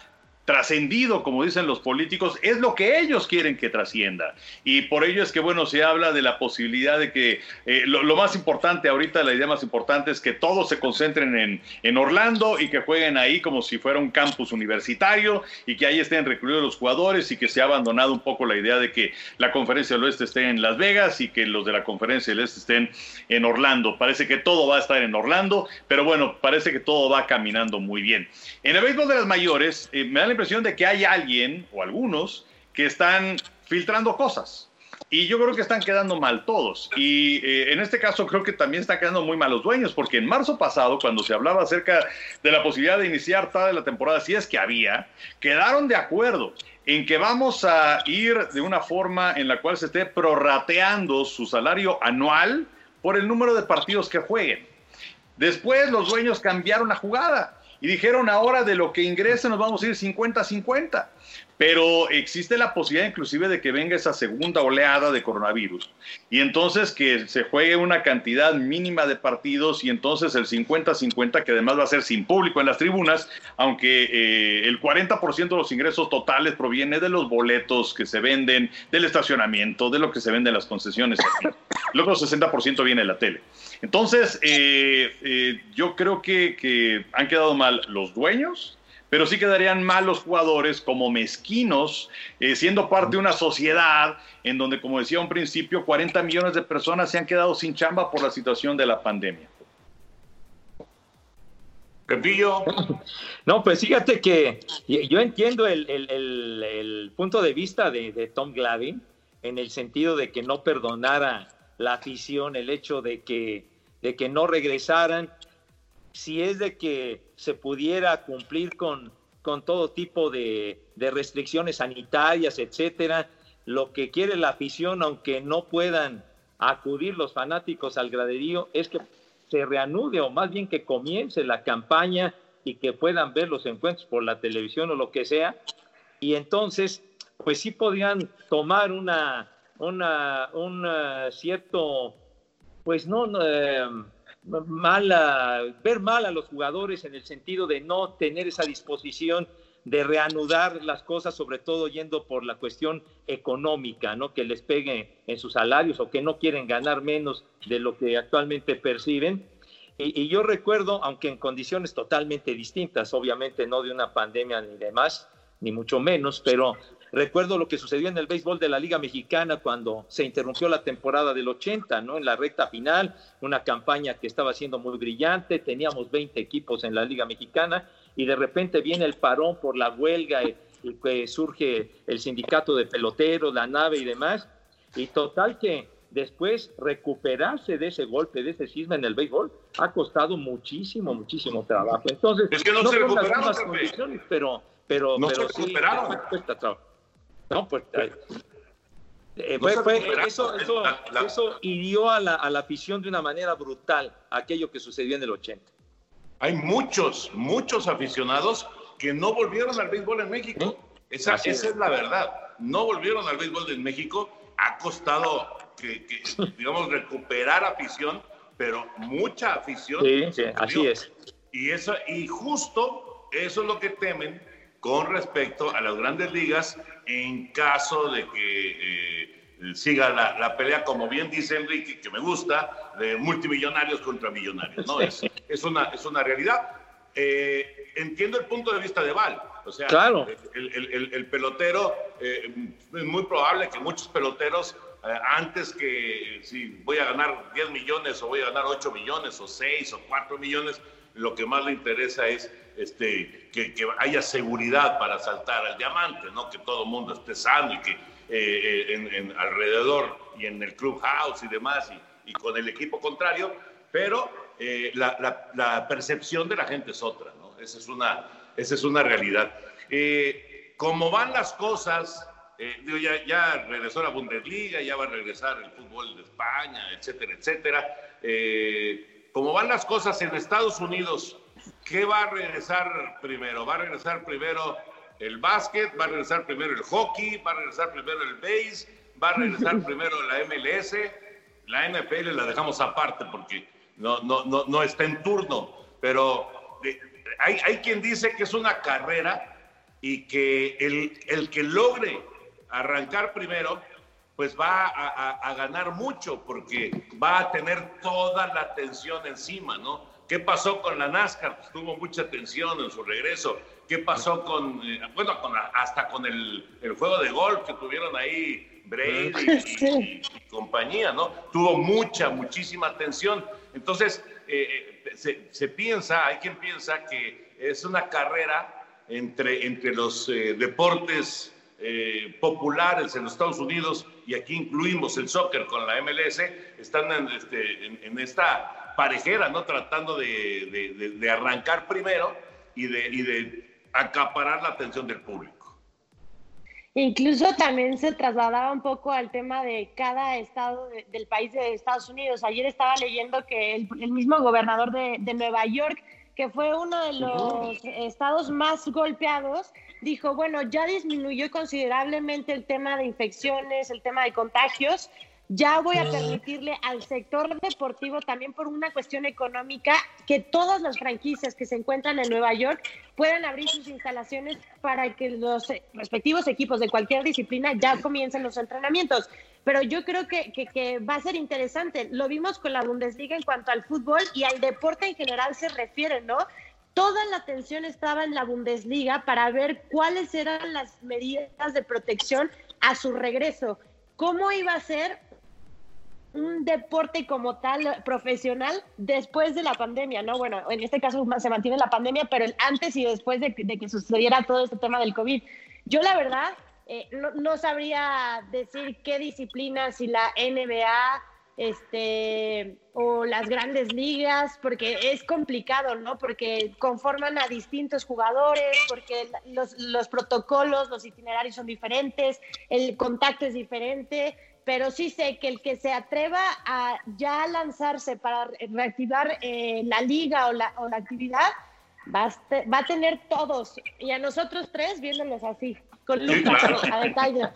trascendido, como dicen los políticos, es lo que ellos quieren que trascienda. Y por ello es que, bueno, se habla de la posibilidad de que eh, lo, más importante ahorita, la idea más importante es que todos se concentren en, en, Orlando y que jueguen ahí como si fuera un campus universitario y que ahí estén recluidos los jugadores y que se ha abandonado un poco la idea de que la conferencia del oeste esté en Las Vegas y que los de la conferencia del este estén en Orlando. Parece que todo va a estar en Orlando, pero bueno, parece que todo va caminando muy bien. En el béisbol de las mayores, eh, me da impresión de que hay alguien o algunos que están filtrando cosas. Y yo creo que están quedando mal todos. Y eh, en este caso creo que también están quedando muy mal los dueños, porque en marzo pasado, cuando se hablaba acerca de la posibilidad de iniciar toda la temporada, si es que había, quedaron de acuerdo en que vamos a ir de una forma en la cual se esté prorrateando su salario anual por el número de partidos que jueguen. Después los dueños cambiaron la jugada y dijeron ahora de lo que ingrese nos vamos a ir 50-50. Pero existe la posibilidad inclusive de que venga esa segunda oleada de coronavirus y entonces que se juegue una cantidad mínima de partidos y entonces el 50-50 que además va a ser sin público en las tribunas, aunque eh, el 40% de los ingresos totales proviene de los boletos que se venden, del estacionamiento, de lo que se vende en las concesiones. Luego el 60% viene de la tele. Entonces, eh, eh, yo creo que, que han quedado mal los dueños, pero sí quedarían mal los jugadores como mezquinos, eh, siendo parte de una sociedad en donde, como decía un principio, 40 millones de personas se han quedado sin chamba por la situación de la pandemia. Pepillo. No, pues fíjate que yo entiendo el punto de vista de, de, Tom Glavin en el sentido de que no perdonara la afición el hecho de que, de que no regresaran si es de que se pudiera cumplir con, con todo tipo de, de, restricciones sanitarias, etcétera, lo que quiere la afición, aunque no puedan acudir los fanáticos al graderío, es que se reanude o más bien que comience la campaña y que puedan ver los encuentros por la televisión o lo que sea. Y entonces, pues sí podrían tomar una, una, un uh, cierto, pues no, eh, mala, ver mal a los jugadores en el sentido de no tener esa disposición de reanudar las cosas, sobre todo yendo por la cuestión económica, ¿no? Que les pegue en sus salarios o que no quieren ganar menos de lo que actualmente perciben. Y, y yo recuerdo, aunque en condiciones totalmente distintas, obviamente no de una pandemia ni demás, ni mucho menos, pero Recuerdo lo que sucedió en el béisbol de la Liga Mexicana cuando se interrumpió la temporada del 80, ¿no? En la recta final, una campaña que estaba siendo muy brillante, teníamos 20 equipos en la Liga Mexicana y de repente viene el parón por la huelga y, que surge el sindicato de peloteros, la nave y demás. Y total que después recuperarse de ese golpe, de ese sisma en el béisbol, ha costado muchísimo, muchísimo trabajo. Entonces, es que no, se recuperaron, condiciones, pero, pero, no pero se recuperaron. No, pues eh, eso, eso, eso, hirió a la, a la afición de una manera brutal aquello que sucedió en el 80. Hay muchos, muchos aficionados que no volvieron al béisbol en México. Esa, esa es la verdad. No volvieron al béisbol en México. Ha costado que, digamos, recuperar afición, pero mucha afición. Sí, sí, así es. Y, eso, y justo eso es lo que temen con respecto a las grandes ligas en caso de que eh, siga la, pelea, como bien dice Enrique, que me gusta, de multimillonarios contra millonarios. ¿no? Es, es, una, es una realidad. Eh, entiendo el punto de vista de Val. O sea, claro. el, pelotero, eh, es muy probable que muchos peloteros, antes que si voy a ganar 10 millones o voy a ganar 8 millones o 6 o 4 millones, lo que más le interesa es este, que, haya seguridad para saltar al diamante, ¿no? que todo el mundo esté sano y que eh, eh, en, alrededor y en el clubhouse y demás y, con el equipo contrario, pero eh, la, percepción de la gente es otra, ¿no? esa, es una, esa es una realidad. como van las cosas, digo, ya, ya regresó la Bundesliga, ya va a regresar el fútbol de España, etcétera, etcétera. como van las cosas en Estados Unidos, ¿Qué va a regresar primero? ¿Va a regresar primero el básquet? ¿Va a regresar primero el hockey? ¿Va a regresar primero el base? ¿Va a regresar primero la MLS? La NFL la dejamos aparte porque no, no, no, no está en turno. Pero hay, hay, quien dice que es una carrera y que el, el que logre arrancar primero, pues va a, a, ganar mucho porque va a tener toda la atención encima, ¿no? ¿Qué pasó con la NASCAR? Pues tuvo mucha tensión en su regreso. ¿Qué pasó con, eh, bueno, con hasta con el, juego de golf que tuvieron ahí Brady y, compañía, ¿no? Tuvo mucha, muchísima tensión. Entonces, eh, eh, se, piensa, hay quien piensa que es una carrera entre, entre los deportes populares en los Estados Unidos y aquí incluimos el soccer con la MLS, están en, este, en esta parejera, ¿no? Tratando de, arrancar primero y de, de acaparar la atención del público. Incluso también se trasladaba un poco al tema de cada estado del país de Estados Unidos. Ayer estaba leyendo que el, mismo gobernador de, de, Nueva York, que fue uno de los estados más golpeados, dijo, bueno, ya disminuyó considerablemente el tema de infecciones, el tema de contagios, ya voy a permitirle al sector deportivo también por una cuestión económica que todas las franquicias que se encuentran en Nueva York puedan abrir sus instalaciones para que los respectivos equipos de cualquier disciplina ya comiencen los entrenamientos. Pero yo creo que, que, va a ser interesante. Lo vimos con la Bundesliga en cuanto al fútbol y al deporte en general se refiere, ¿no? Toda la atención estaba en la Bundesliga para ver cuáles eran las medidas de protección a su regreso. ¿Cómo iba a ser un deporte como tal profesional después de la pandemia, ¿no? Bueno, en este caso se mantiene la pandemia, pero antes y después de, que sucediera todo este tema del COVID. Yo la verdad eh, no, sabría decir qué disciplinas, si la NBA este, o las grandes ligas, porque es complicado, ¿no? Porque conforman a distintos jugadores, porque los, los protocolos, los itinerarios son diferentes, el contacto es diferente pero sí sé que el que se atreva a ya lanzarse para reactivar eh, la liga o la, o la actividad, va a, va a, tener todos, y a nosotros tres viéndolos así, con Lucas, a detalle.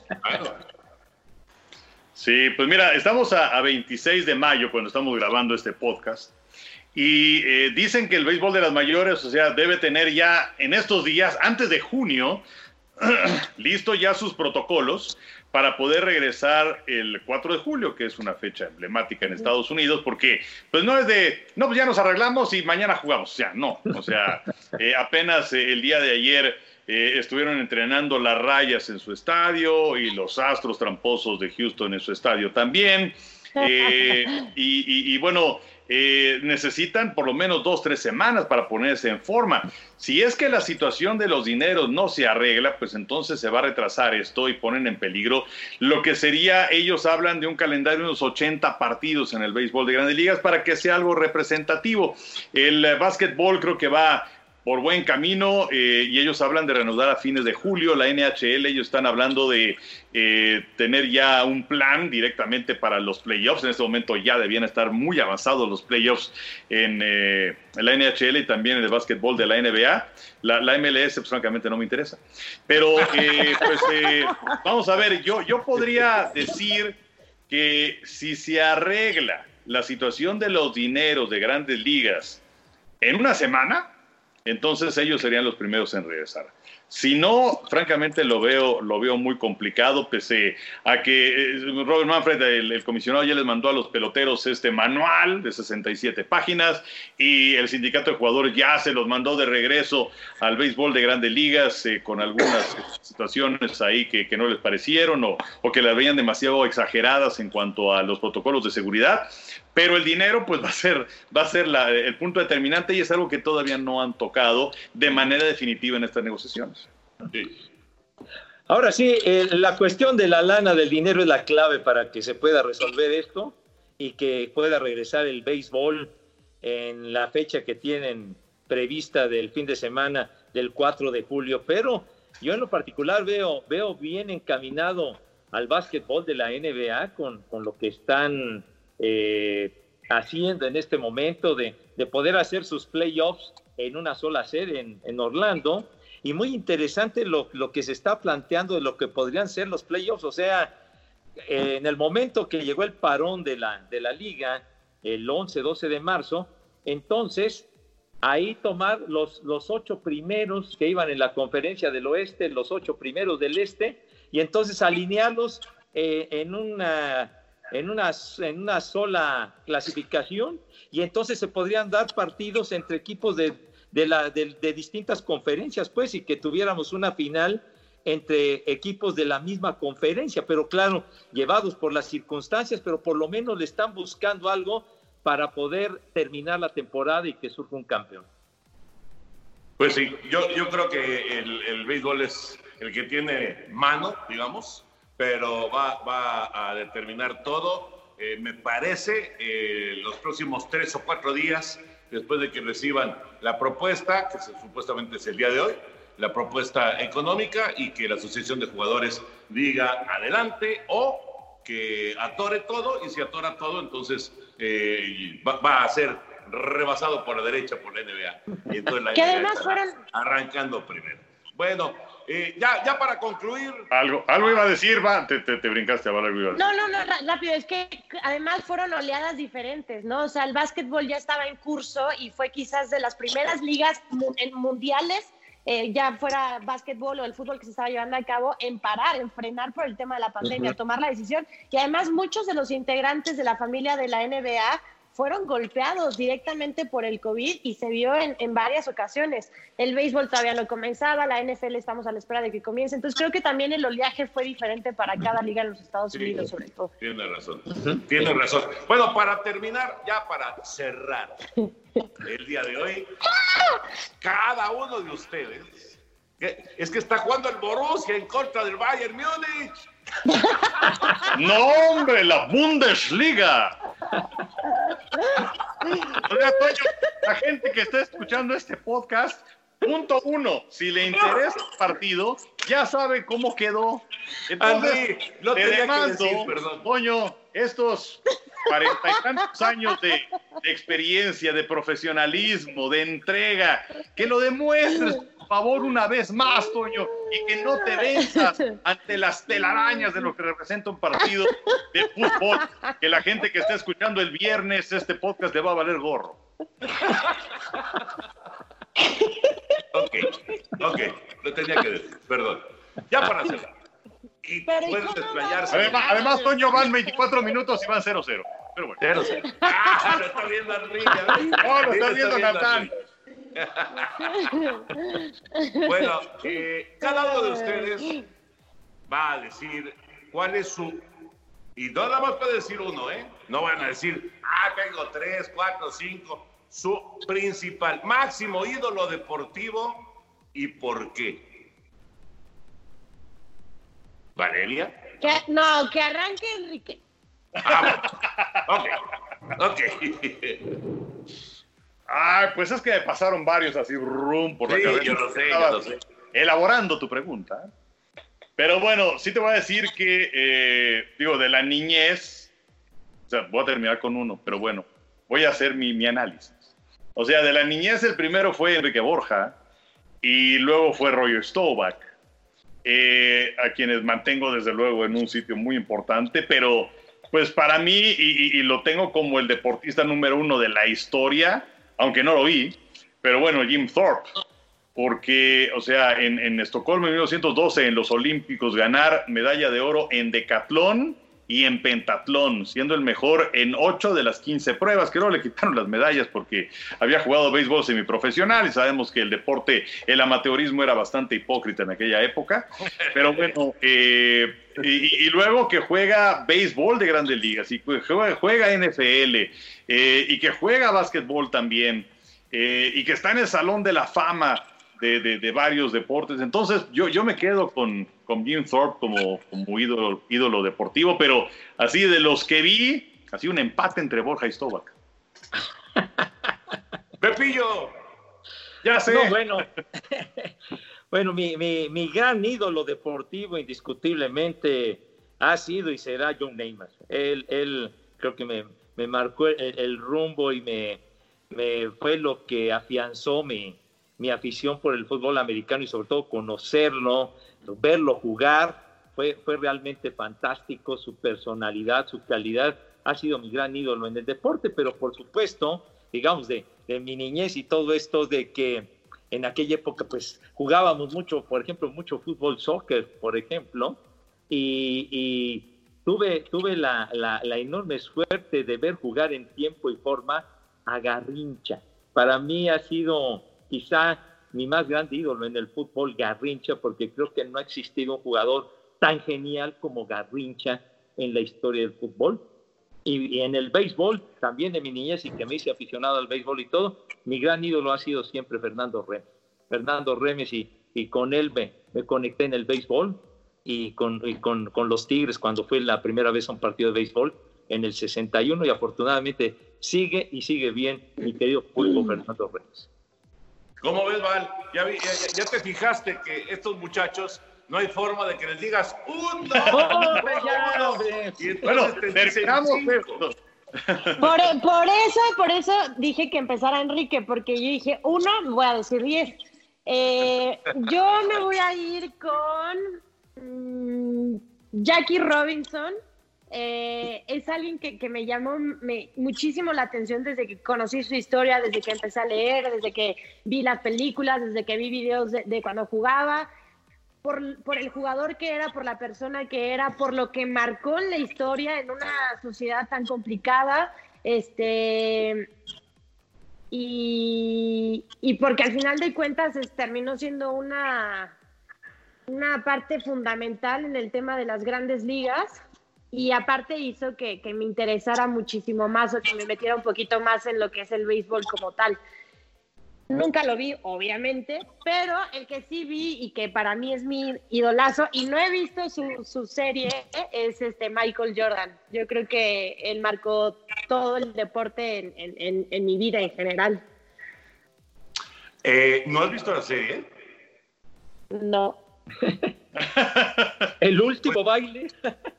Sí, pues mira, estamos a, a, 26 de mayo cuando estamos grabando este podcast. Y eh, dicen que el béisbol de las mayores, o sea, debe tener ya en estos días, antes de junio, listo ya sus protocolos para poder regresar el 4 de julio, que es una fecha emblemática en Estados Unidos, porque pues no es de, no, pues ya nos arreglamos y mañana jugamos, o sea, no, o sea, eh, apenas eh, el día de ayer eh, estuvieron entrenando las rayas en su estadio y los astros tramposos de Houston en su estadio también. Eh, y, y, bueno, eh, necesitan por lo menos dos, tres semanas para ponerse en forma. Si es que la situación de los dineros no se arregla, pues entonces se va a retrasar esto y ponen en peligro lo que sería, ellos hablan de un calendario de unos 80 partidos en el béisbol de grandes ligas para que sea algo representativo. El eh, básquetbol creo que va por buen camino eh, y ellos hablan de reanudar a fines de julio. La NHL, ellos están hablando de eh, tener ya un plan directamente para los playoffs. En este momento ya debían estar muy avanzados los playoffs en, eh, la NHL y también en el básquetbol de la NBA. La, la MLS, pues, francamente, no me interesa. Pero, pues, vamos a ver, yo, yo podría decir que si se arregla la situación de los dineros de grandes ligas en una semana, entonces ellos serían los primeros en regresar. Si no, francamente lo veo, lo veo muy complicado, pese a que eh, Robert Manfred, el, comisionado, ya les mandó a los peloteros este manual de 67 páginas y el sindicato de jugadores ya se los mandó de regreso al béisbol de grandes ligas eh, con algunas situaciones ahí que, no les parecieron o, o que las veían demasiado exageradas en cuanto a los protocolos de seguridad pero el dinero pues va a ser, va a ser el punto determinante y es algo que todavía no han tocado de manera definitiva en estas negociaciones. Ahora sí, eh, la cuestión de la lana del dinero es la clave para que se pueda resolver esto y que pueda regresar el béisbol en la fecha que tienen prevista del fin de semana del 4 de julio. Pero yo en lo particular veo, veo bien encaminado al básquetbol de la NBA con, con lo que están eh, haciendo en este momento de, poder hacer sus playoffs en una sola sede en, Orlando. Y muy interesante lo, que se está planteando de lo que podrían ser los playoffs. O sea, en el momento que llegó el parón de la, liga, el 11-12 de marzo, entonces ahí tomar los, los ocho primeros que iban en la conferencia del oeste, los ocho primeros del este, y entonces alinearlos eh, en una en una, en una sola clasificación y entonces se podrían dar partidos entre equipos de, la, de, distintas conferencias, pues, y que tuviéramos una final entre equipos de la misma conferencia, pero claro, llevados por las circunstancias, pero por lo menos le están buscando algo para poder terminar la temporada y que surja un campeón. Pues sí, yo, yo creo que el béisbol es el que tiene mano, digamos, pero va, va a determinar todo. Eh, me parece eh, los próximos tres o cuatro días, después de que reciban la propuesta, que supuestamente es el día de hoy, la propuesta económica y que la Asociación de Jugadores diga adelante o que atore todo y si atora todo, entonces eh, va, a ser rebasado por la derecha por la NBA. Y entonces la NBA arrancando primero. Bueno, eh, ya, ya para concluir. Algo, algo iba a decir, va, te, te, brincaste a hablar. No, no, no, rápido, es que además fueron oleadas diferentes, ¿no? O sea, el básquetbol ya estaba en curso y fue quizás de las primeras ligas mundiales, eh, ya fuera básquetbol o el fútbol que se estaba llevando a cabo, en parar, en frenar por el tema de la pandemia, tomar la decisión. Y además muchos de los integrantes de la familia de la NBA fueron golpeados directamente por el COVID y se vio en, en, varias ocasiones. El béisbol todavía no comenzaba, la NFL estamos a la espera de que comience. Entonces creo que también el oleaje fue diferente para cada liga en los Estados Unidos, sobre todo. Tiene razón, tiene razón. Bueno, para terminar, ya para cerrar el día de hoy, cada uno de ustedes, es que está jugando el Borussia en contra del Bayern Múnich. No, hombre, la Bundesliga. la gente que está escuchando este podcast, punto uno, si le interesa el partido, ya sabe cómo quedó. Entonces, lo te demando, Toño, estos cuarenta y tantos años de, experiencia, de profesionalismo, de entrega, que lo demuestres favor una vez más, Toño, y que no te venzas ante las telarañas de lo que representa un partido de fútbol, que la gente que está escuchando el viernes este podcast le va a valer gorro. Ok, ok, lo tenía que decir, perdón. Ya para cerrar. Y puedes desplayarse. Además, además, Toño, van 24 minutos y van 0-0. Pero bueno. 0-0. Ah, lo está viendo Enrique. No, lo está viendo Natán. bueno, eh, cada uno de ustedes va a decir cuál es su Y nada más puede decir uno, ¿eh? No van a decir, ah, tengo tres, cuatro, cinco. Su principal, máximo ídolo deportivo y por qué. Valeria. Que- no, que arranque Enrique. Ok, ok. Ay, pues es que me pasaron varios así, rum, por la Sí, cabeza. yo lo sé, yo lo sé. Elaborando tu pregunta. Pero bueno, sí te voy a decir que, eh, digo, de la niñez, o sea, voy a terminar con uno, pero bueno, voy a hacer mi, mi análisis. O sea, de la niñez el primero fue Enrique Borja y luego fue Roger Staubach, eh, a quienes mantengo desde luego en un sitio muy importante, pero pues para mí, y, y- y lo tengo como el deportista número uno de la historia, aunque no lo vi, pero bueno, Jim Thorpe, porque, o sea, en, en Estocolmo en 1912, en los Olímpicos, ganar medalla de oro en decatlón y en pentatlón, siendo el mejor en 8 de las 15 pruebas, que luego le quitaron las medallas porque había jugado béisbol semiprofesional y sabemos que el deporte, el amateurismo era bastante hipócrita en aquella época, pero bueno, eh, y, luego que juega béisbol de grandes ligas y juega, juega NFL eh, y que juega básquetbol también eh, y que está en el Salón de la Fama de, de- de varios deportes. Entonces yo, yo me quedo con, con Jim Thorpe como, como ídolo, ídolo deportivo, pero así de los que vi, así un empate entre Borja y Stovak. Pepillo. Ya sé. No, bueno, bueno mi, mi- mi gran ídolo deportivo indiscutiblemente ha sido y será John Neymar. Él, él creo que me, me marcó el, el rumbo y me, me fue lo que afianzó mi, mi afición por el fútbol americano y sobre todo conocerlo, verlo jugar. Fue, fue realmente fantástico su personalidad, su calidad. Ha sido mi gran ídolo en el deporte, pero por supuesto, digamos, de, de mi niñez y todo esto de que en aquella época pues jugábamos mucho, por ejemplo, mucho fútbol, soccer, por ejemplo, y, y tuve, tuve la, la- la enorme suerte de ver jugar en tiempo y forma a Garrincha. Para mí ha sido quizá mi más grande ídolo en el fútbol, Garrincha, porque creo que no ha existido un jugador tan genial como Garrincha en la historia del fútbol. Y, y en el béisbol, también de mi niñez y que me hice aficionado al béisbol y todo, mi gran ídolo ha sido siempre Fernando Remes. Fernando Remes y, y con él me, me conecté en el béisbol y, con, y con, con los Tigres cuando fue la primera vez a un partido de béisbol en el 61 y afortunadamente sigue y sigue bien mi querido pulpo Fernando Remes. ¿Cómo ves, Val? ¿Ya, vi- ya- ya- ya te fijaste que estos muchachos no hay forma de que les digas un, dos, Hombre, ya, uno", hombre. y entonces Bueno, te terminamos cinco. esto. Por, por eso, por eso dije que empezara Enrique, porque yo dije, uno, voy a decir diez. Eh, yo me voy a ir con mm, Jackie Robinson. Eh, es alguien que, que me llamó muchísimo la atención desde que conocí su historia, desde que empecé a leer, desde que vi las películas, desde que vi videos de, cuando jugaba. Por, por el jugador que era, por la persona que era, por lo que marcó la historia en una sociedad tan complicada, este, y, y porque al final de cuentas es- terminó siendo una, una parte fundamental en el tema de las grandes ligas y aparte hizo que, que me interesara muchísimo más o que me metiera un poquito más en lo que es el béisbol como tal. Nunca lo vi, obviamente, pero el que sí vi y que para mí es mi idolazo, y no he visto su, su serie, es este Michael Jordan. Yo creo que él marcó todo el deporte en, en- en- en mi vida en general. Eh, ¿No has visto la serie? No. El último baile.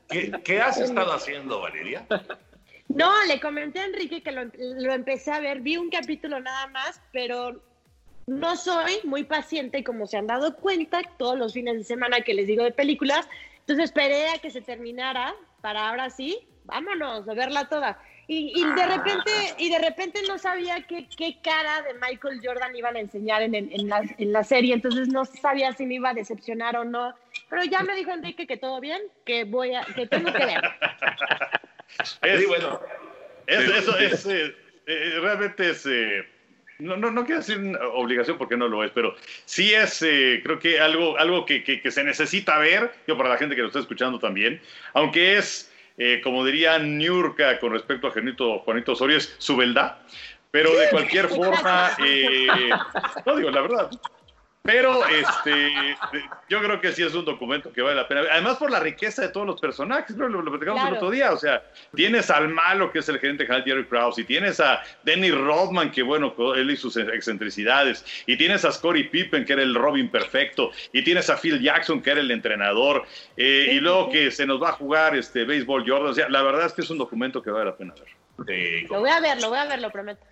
¿Qué, qué has estado haciendo, Valeria? No, le comenté a Enrique que lo, lo empecé a ver, vi un capítulo nada más, pero no soy muy paciente, como se han dado cuenta, todos los fines de semana que les digo de películas. Entonces esperé a que se terminara para ahora sí, vámonos, a verla toda. Y, y de repente, y de repente no sabía qué, qué cara de Michael Jordan iban a enseñar en, el- en la, en la serie, entonces no sabía si me iba a decepcionar o no. Pero ya me dijo Enrique que todo bien, que voy a, que tengo que ver. Es, Sí, bueno. es- Sí, eso es, eh, eh, realmente es, eh, no, no, no quiero decir obligación porque no lo es, pero sí es, eh, creo que algo, algo que, que- que se necesita ver, yo para la gente que lo está escuchando también, aunque es, eh, como diría Niurka con respecto a Juanito, Juanito Osorio, es su verdad. Pero de cualquier forma, eh, no digo la verdad. Pero este, yo creo que sí es un documento que vale la pena. Además, por la riqueza de todos los personajes, lo, lo platicamos el otro día. O sea, tienes al malo, que es el gerente general Jerry Krause, y tienes a Denny Rodman, que bueno, él y sus excentricidades, y tienes a Scottie Pippen, que era el Robin perfecto, y tienes a Phil Jackson, que era el entrenador, eh, y luego que se nos va a jugar este béisbol Jordan. O sea, la verdad es que es un documento que vale la pena ver. Sí, Lo voy a ver, lo voy a ver, lo prometo.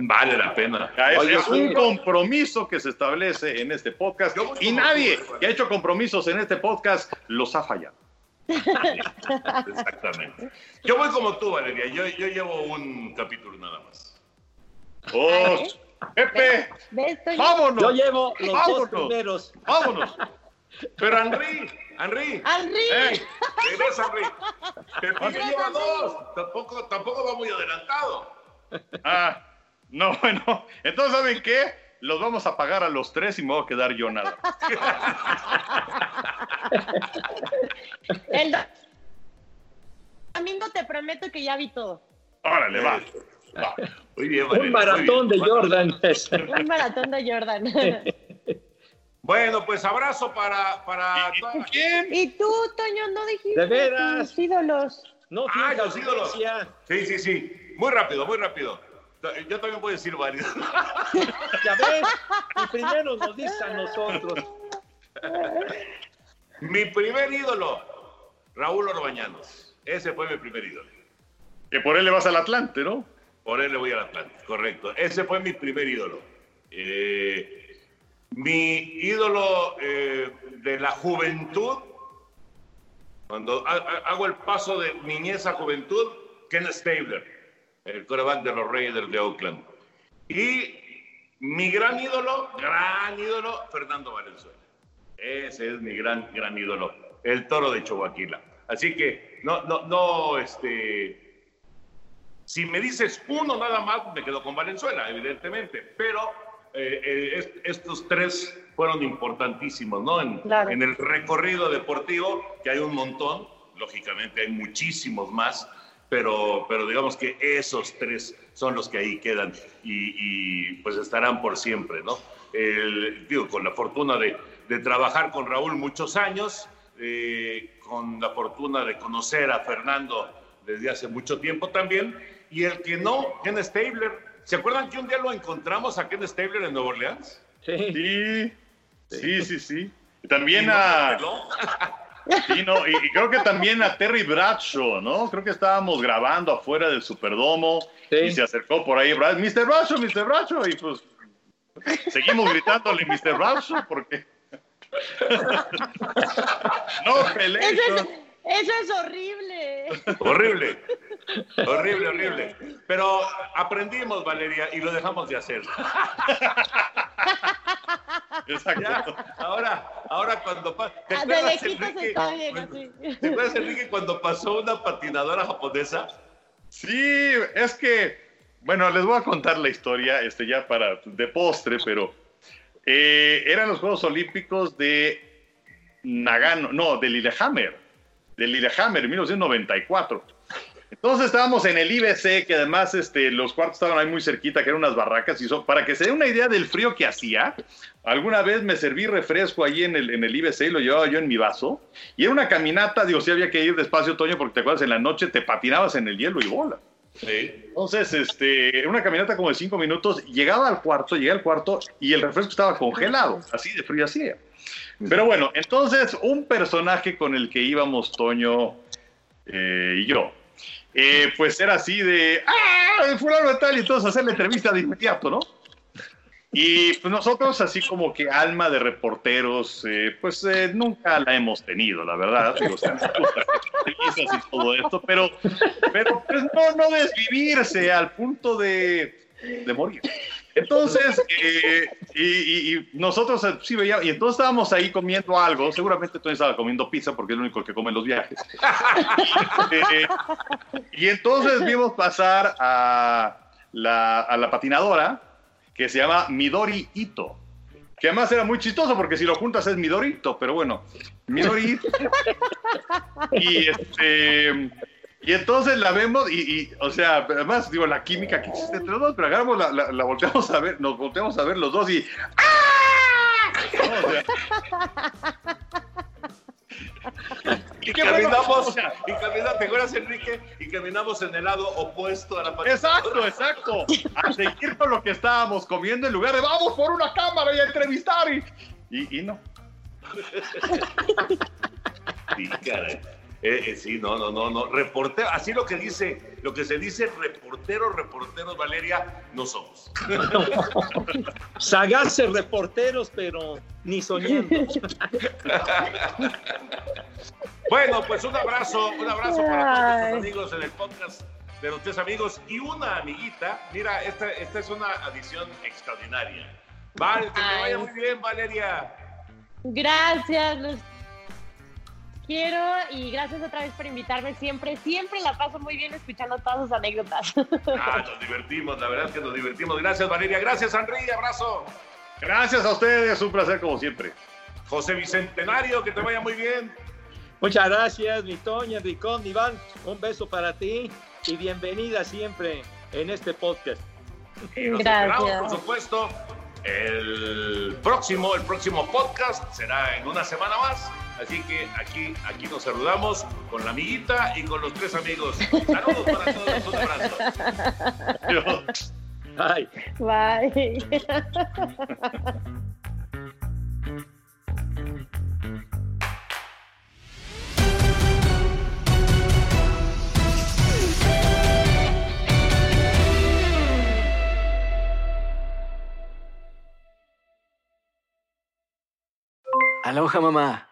Vale la pena. Es, Oye, es sí. un compromiso que se establece en este podcast y nadie que ha hecho compromisos en este podcast los ha fallado. Exactamente. Yo voy como tú, Valeria. Yo, yo llevo un capítulo nada más. ¡Oh! ¡Pepe! ¡Vámonos! Yo llevo los dos ¡Vámonos! primeros. ¡Vámonos! Pero Henry, Henry. ¡Henry! ¡Eh! ¡Regresa, Henry! Regresa, lleva dos. Tampoco, tampoco va muy adelantado. Ah, no, bueno. Entonces, ¿saben qué? Los vamos a pagar a los tres y me voy a quedar yo nada. El do- domingo te prometo que ya vi todo. Órale, va. Va. Muy bien, Un muy maratón de. Jordan. Un maratón de Jordan. Bueno, pues abrazo para, para ¿Y toda quién? y tú, Toño, no dijiste ¿De veras? tus ídolos. No Ah, los ídolos. Sí, sí, sí. Muy rápido, muy rápido. Yo también puedo decir varios. Ya ves, y primero nos dice a nosotros. Mi primer ídolo, Raúl Orbañanos. Ese fue mi primer ídolo. Que por él le vas al Atlante, ¿no? Por él le voy al Atlántico, correcto. Ese fue mi primer ídolo. Eh, mi ídolo eh, de la juventud, cuando ha- ha- hago el paso de niñez a juventud, Ken Stabler, el coreback de los Raiders de Oakland. Y mi gran ídolo, gran ídolo, Fernando Valenzuela. Ese es mi gran, gran ídolo, el toro de Chobaquila. Así que no, no, no, este, si me dices uno nada más, me quedo con Valenzuela, evidentemente, pero eh, eh, est- estos tres fueron importantísimos, ¿no? En, Claro. en el recorrido deportivo, que hay un montón, lógicamente hay muchísimos más, pero, pero digamos que esos tres son los que ahí quedan y, y, pues estarán por siempre, ¿no? El- digo, con la fortuna de, de trabajar con Raúl muchos años, eh, con la fortuna de conocer a Fernando desde hace mucho tiempo también, y el que no, Ken Stabler. ¿Se acuerdan que un día lo encontramos a Ken Stabler en Nueva Orleans? Sí. Sí, sí, sí, sí. También Y no a... peló. Sí, no, y, y creo que también a Terry Bradshaw, ¿no? Creo que estábamos grabando afuera del Superdomo Sí. y se acercó por ahí, Brad, Mr. Bradshaw, Mr. Bradshaw, y pues seguimos gritándole Mr. Bradshaw porque no Eso peleé. es, eso es horrible. Horrible, horrible, horrible. Pero aprendimos, Valeria, y lo dejamos de hacer. Exacto. Ya, ahora, ahora cuando pa- ¿te Ah, De acuerdas, lejitos Enrique? está bien así. ¿Te acuerdas, Enrique, cuando pasó una patinadora japonesa? Sí, es que, bueno, les voy a contar la historia, este ya para de postre, pero eh, eran los Juegos Olímpicos de Nagano, no, de Lillehammer, de Lillehammer, en 1994. Entonces estábamos en el IBC, que además este, los cuartos estaban ahí muy cerquita, que eran unas barracas, y so- para que se den una idea del frío que hacía, alguna vez me serví refresco ahí en el, en el IBC y lo llevaba yo en mi vaso, y era una caminata, digo, sí había que ir despacio, Toño, porque te acuerdas, en la noche te patinabas en el hielo y bola. Sí. Entonces, este, una caminata como de cinco minutos, llegaba al cuarto, llegué al cuarto y el refresco estaba congelado, así de frío hacía. Pero bueno, entonces un personaje con el que íbamos Toño eh, y yo, eh, pues era así de, ¡ah! Fulano de tal, y entonces hacer la entrevista de inmediato, ¿no? Y pues nosotros, así como que alma de reporteros, eh, pues eh, nunca la hemos tenido, la verdad. Digo, se nos gusta hacer entrevistas y todo esto, pero, pero pues no, no desvivirse al punto de, de morir. Entonces, eh, y, y- y nosotros eh, sí veíamos, y entonces estábamos ahí comiendo algo, seguramente tú estaba comiendo pizza porque es lo único que come en los viajes. Eh, y entonces vimos pasar a la, a la patinadora que se llama Midori Ito. que además era muy chistoso porque si lo juntas es Midorito, pero bueno, Midorito. y este. Y entonces la vemos y, o sea, además, digo, la química que existe entre los dos, pero agarramos, la, la, volteamos a ver, nos volteamos a ver los dos y ¡ah! y, caminamos, y caminamos, ¿te acuerdas, Enrique? Y caminamos en el lado opuesto a la pantalla. Exacto, exacto. A seguir con lo que estábamos comiendo en lugar de vamos por una cámara y a entrevistar. Y, y, no. sí, caray. Eh, eh, sí, no, no, no, no. Reportero, así lo que dice, lo que se dice reportero, reporteros, Valeria, no somos. Sagaces reporteros, pero ni soñando. bueno, pues un abrazo, un abrazo para todos los amigos en el podcast de los tres amigos y una amiguita. Mira, esta, esta es una adición extraordinaria. Vale, que te vaya muy bien, Valeria. Gracias, los quiero y gracias otra vez por invitarme. Siempre, siempre la paso muy bien escuchando todas sus anécdotas. Ah, nos divertimos, la verdad es que nos divertimos. Gracias, Valeria. Gracias, Henry. Abrazo. Gracias a ustedes, un placer como siempre. José Bicentenario, que te vaya muy bien. Muchas gracias, mi Toña, Ricón, Iván. Un beso para ti y bienvenida siempre en este podcast. Y nos gracias. por supuesto, el próximo, el próximo podcast será en una semana más. Así que aquí, aquí nos saludamos con la amiguita y con los tres amigos. Saludos para todos, un abrazo. Bye. Bye. Aloha mamá.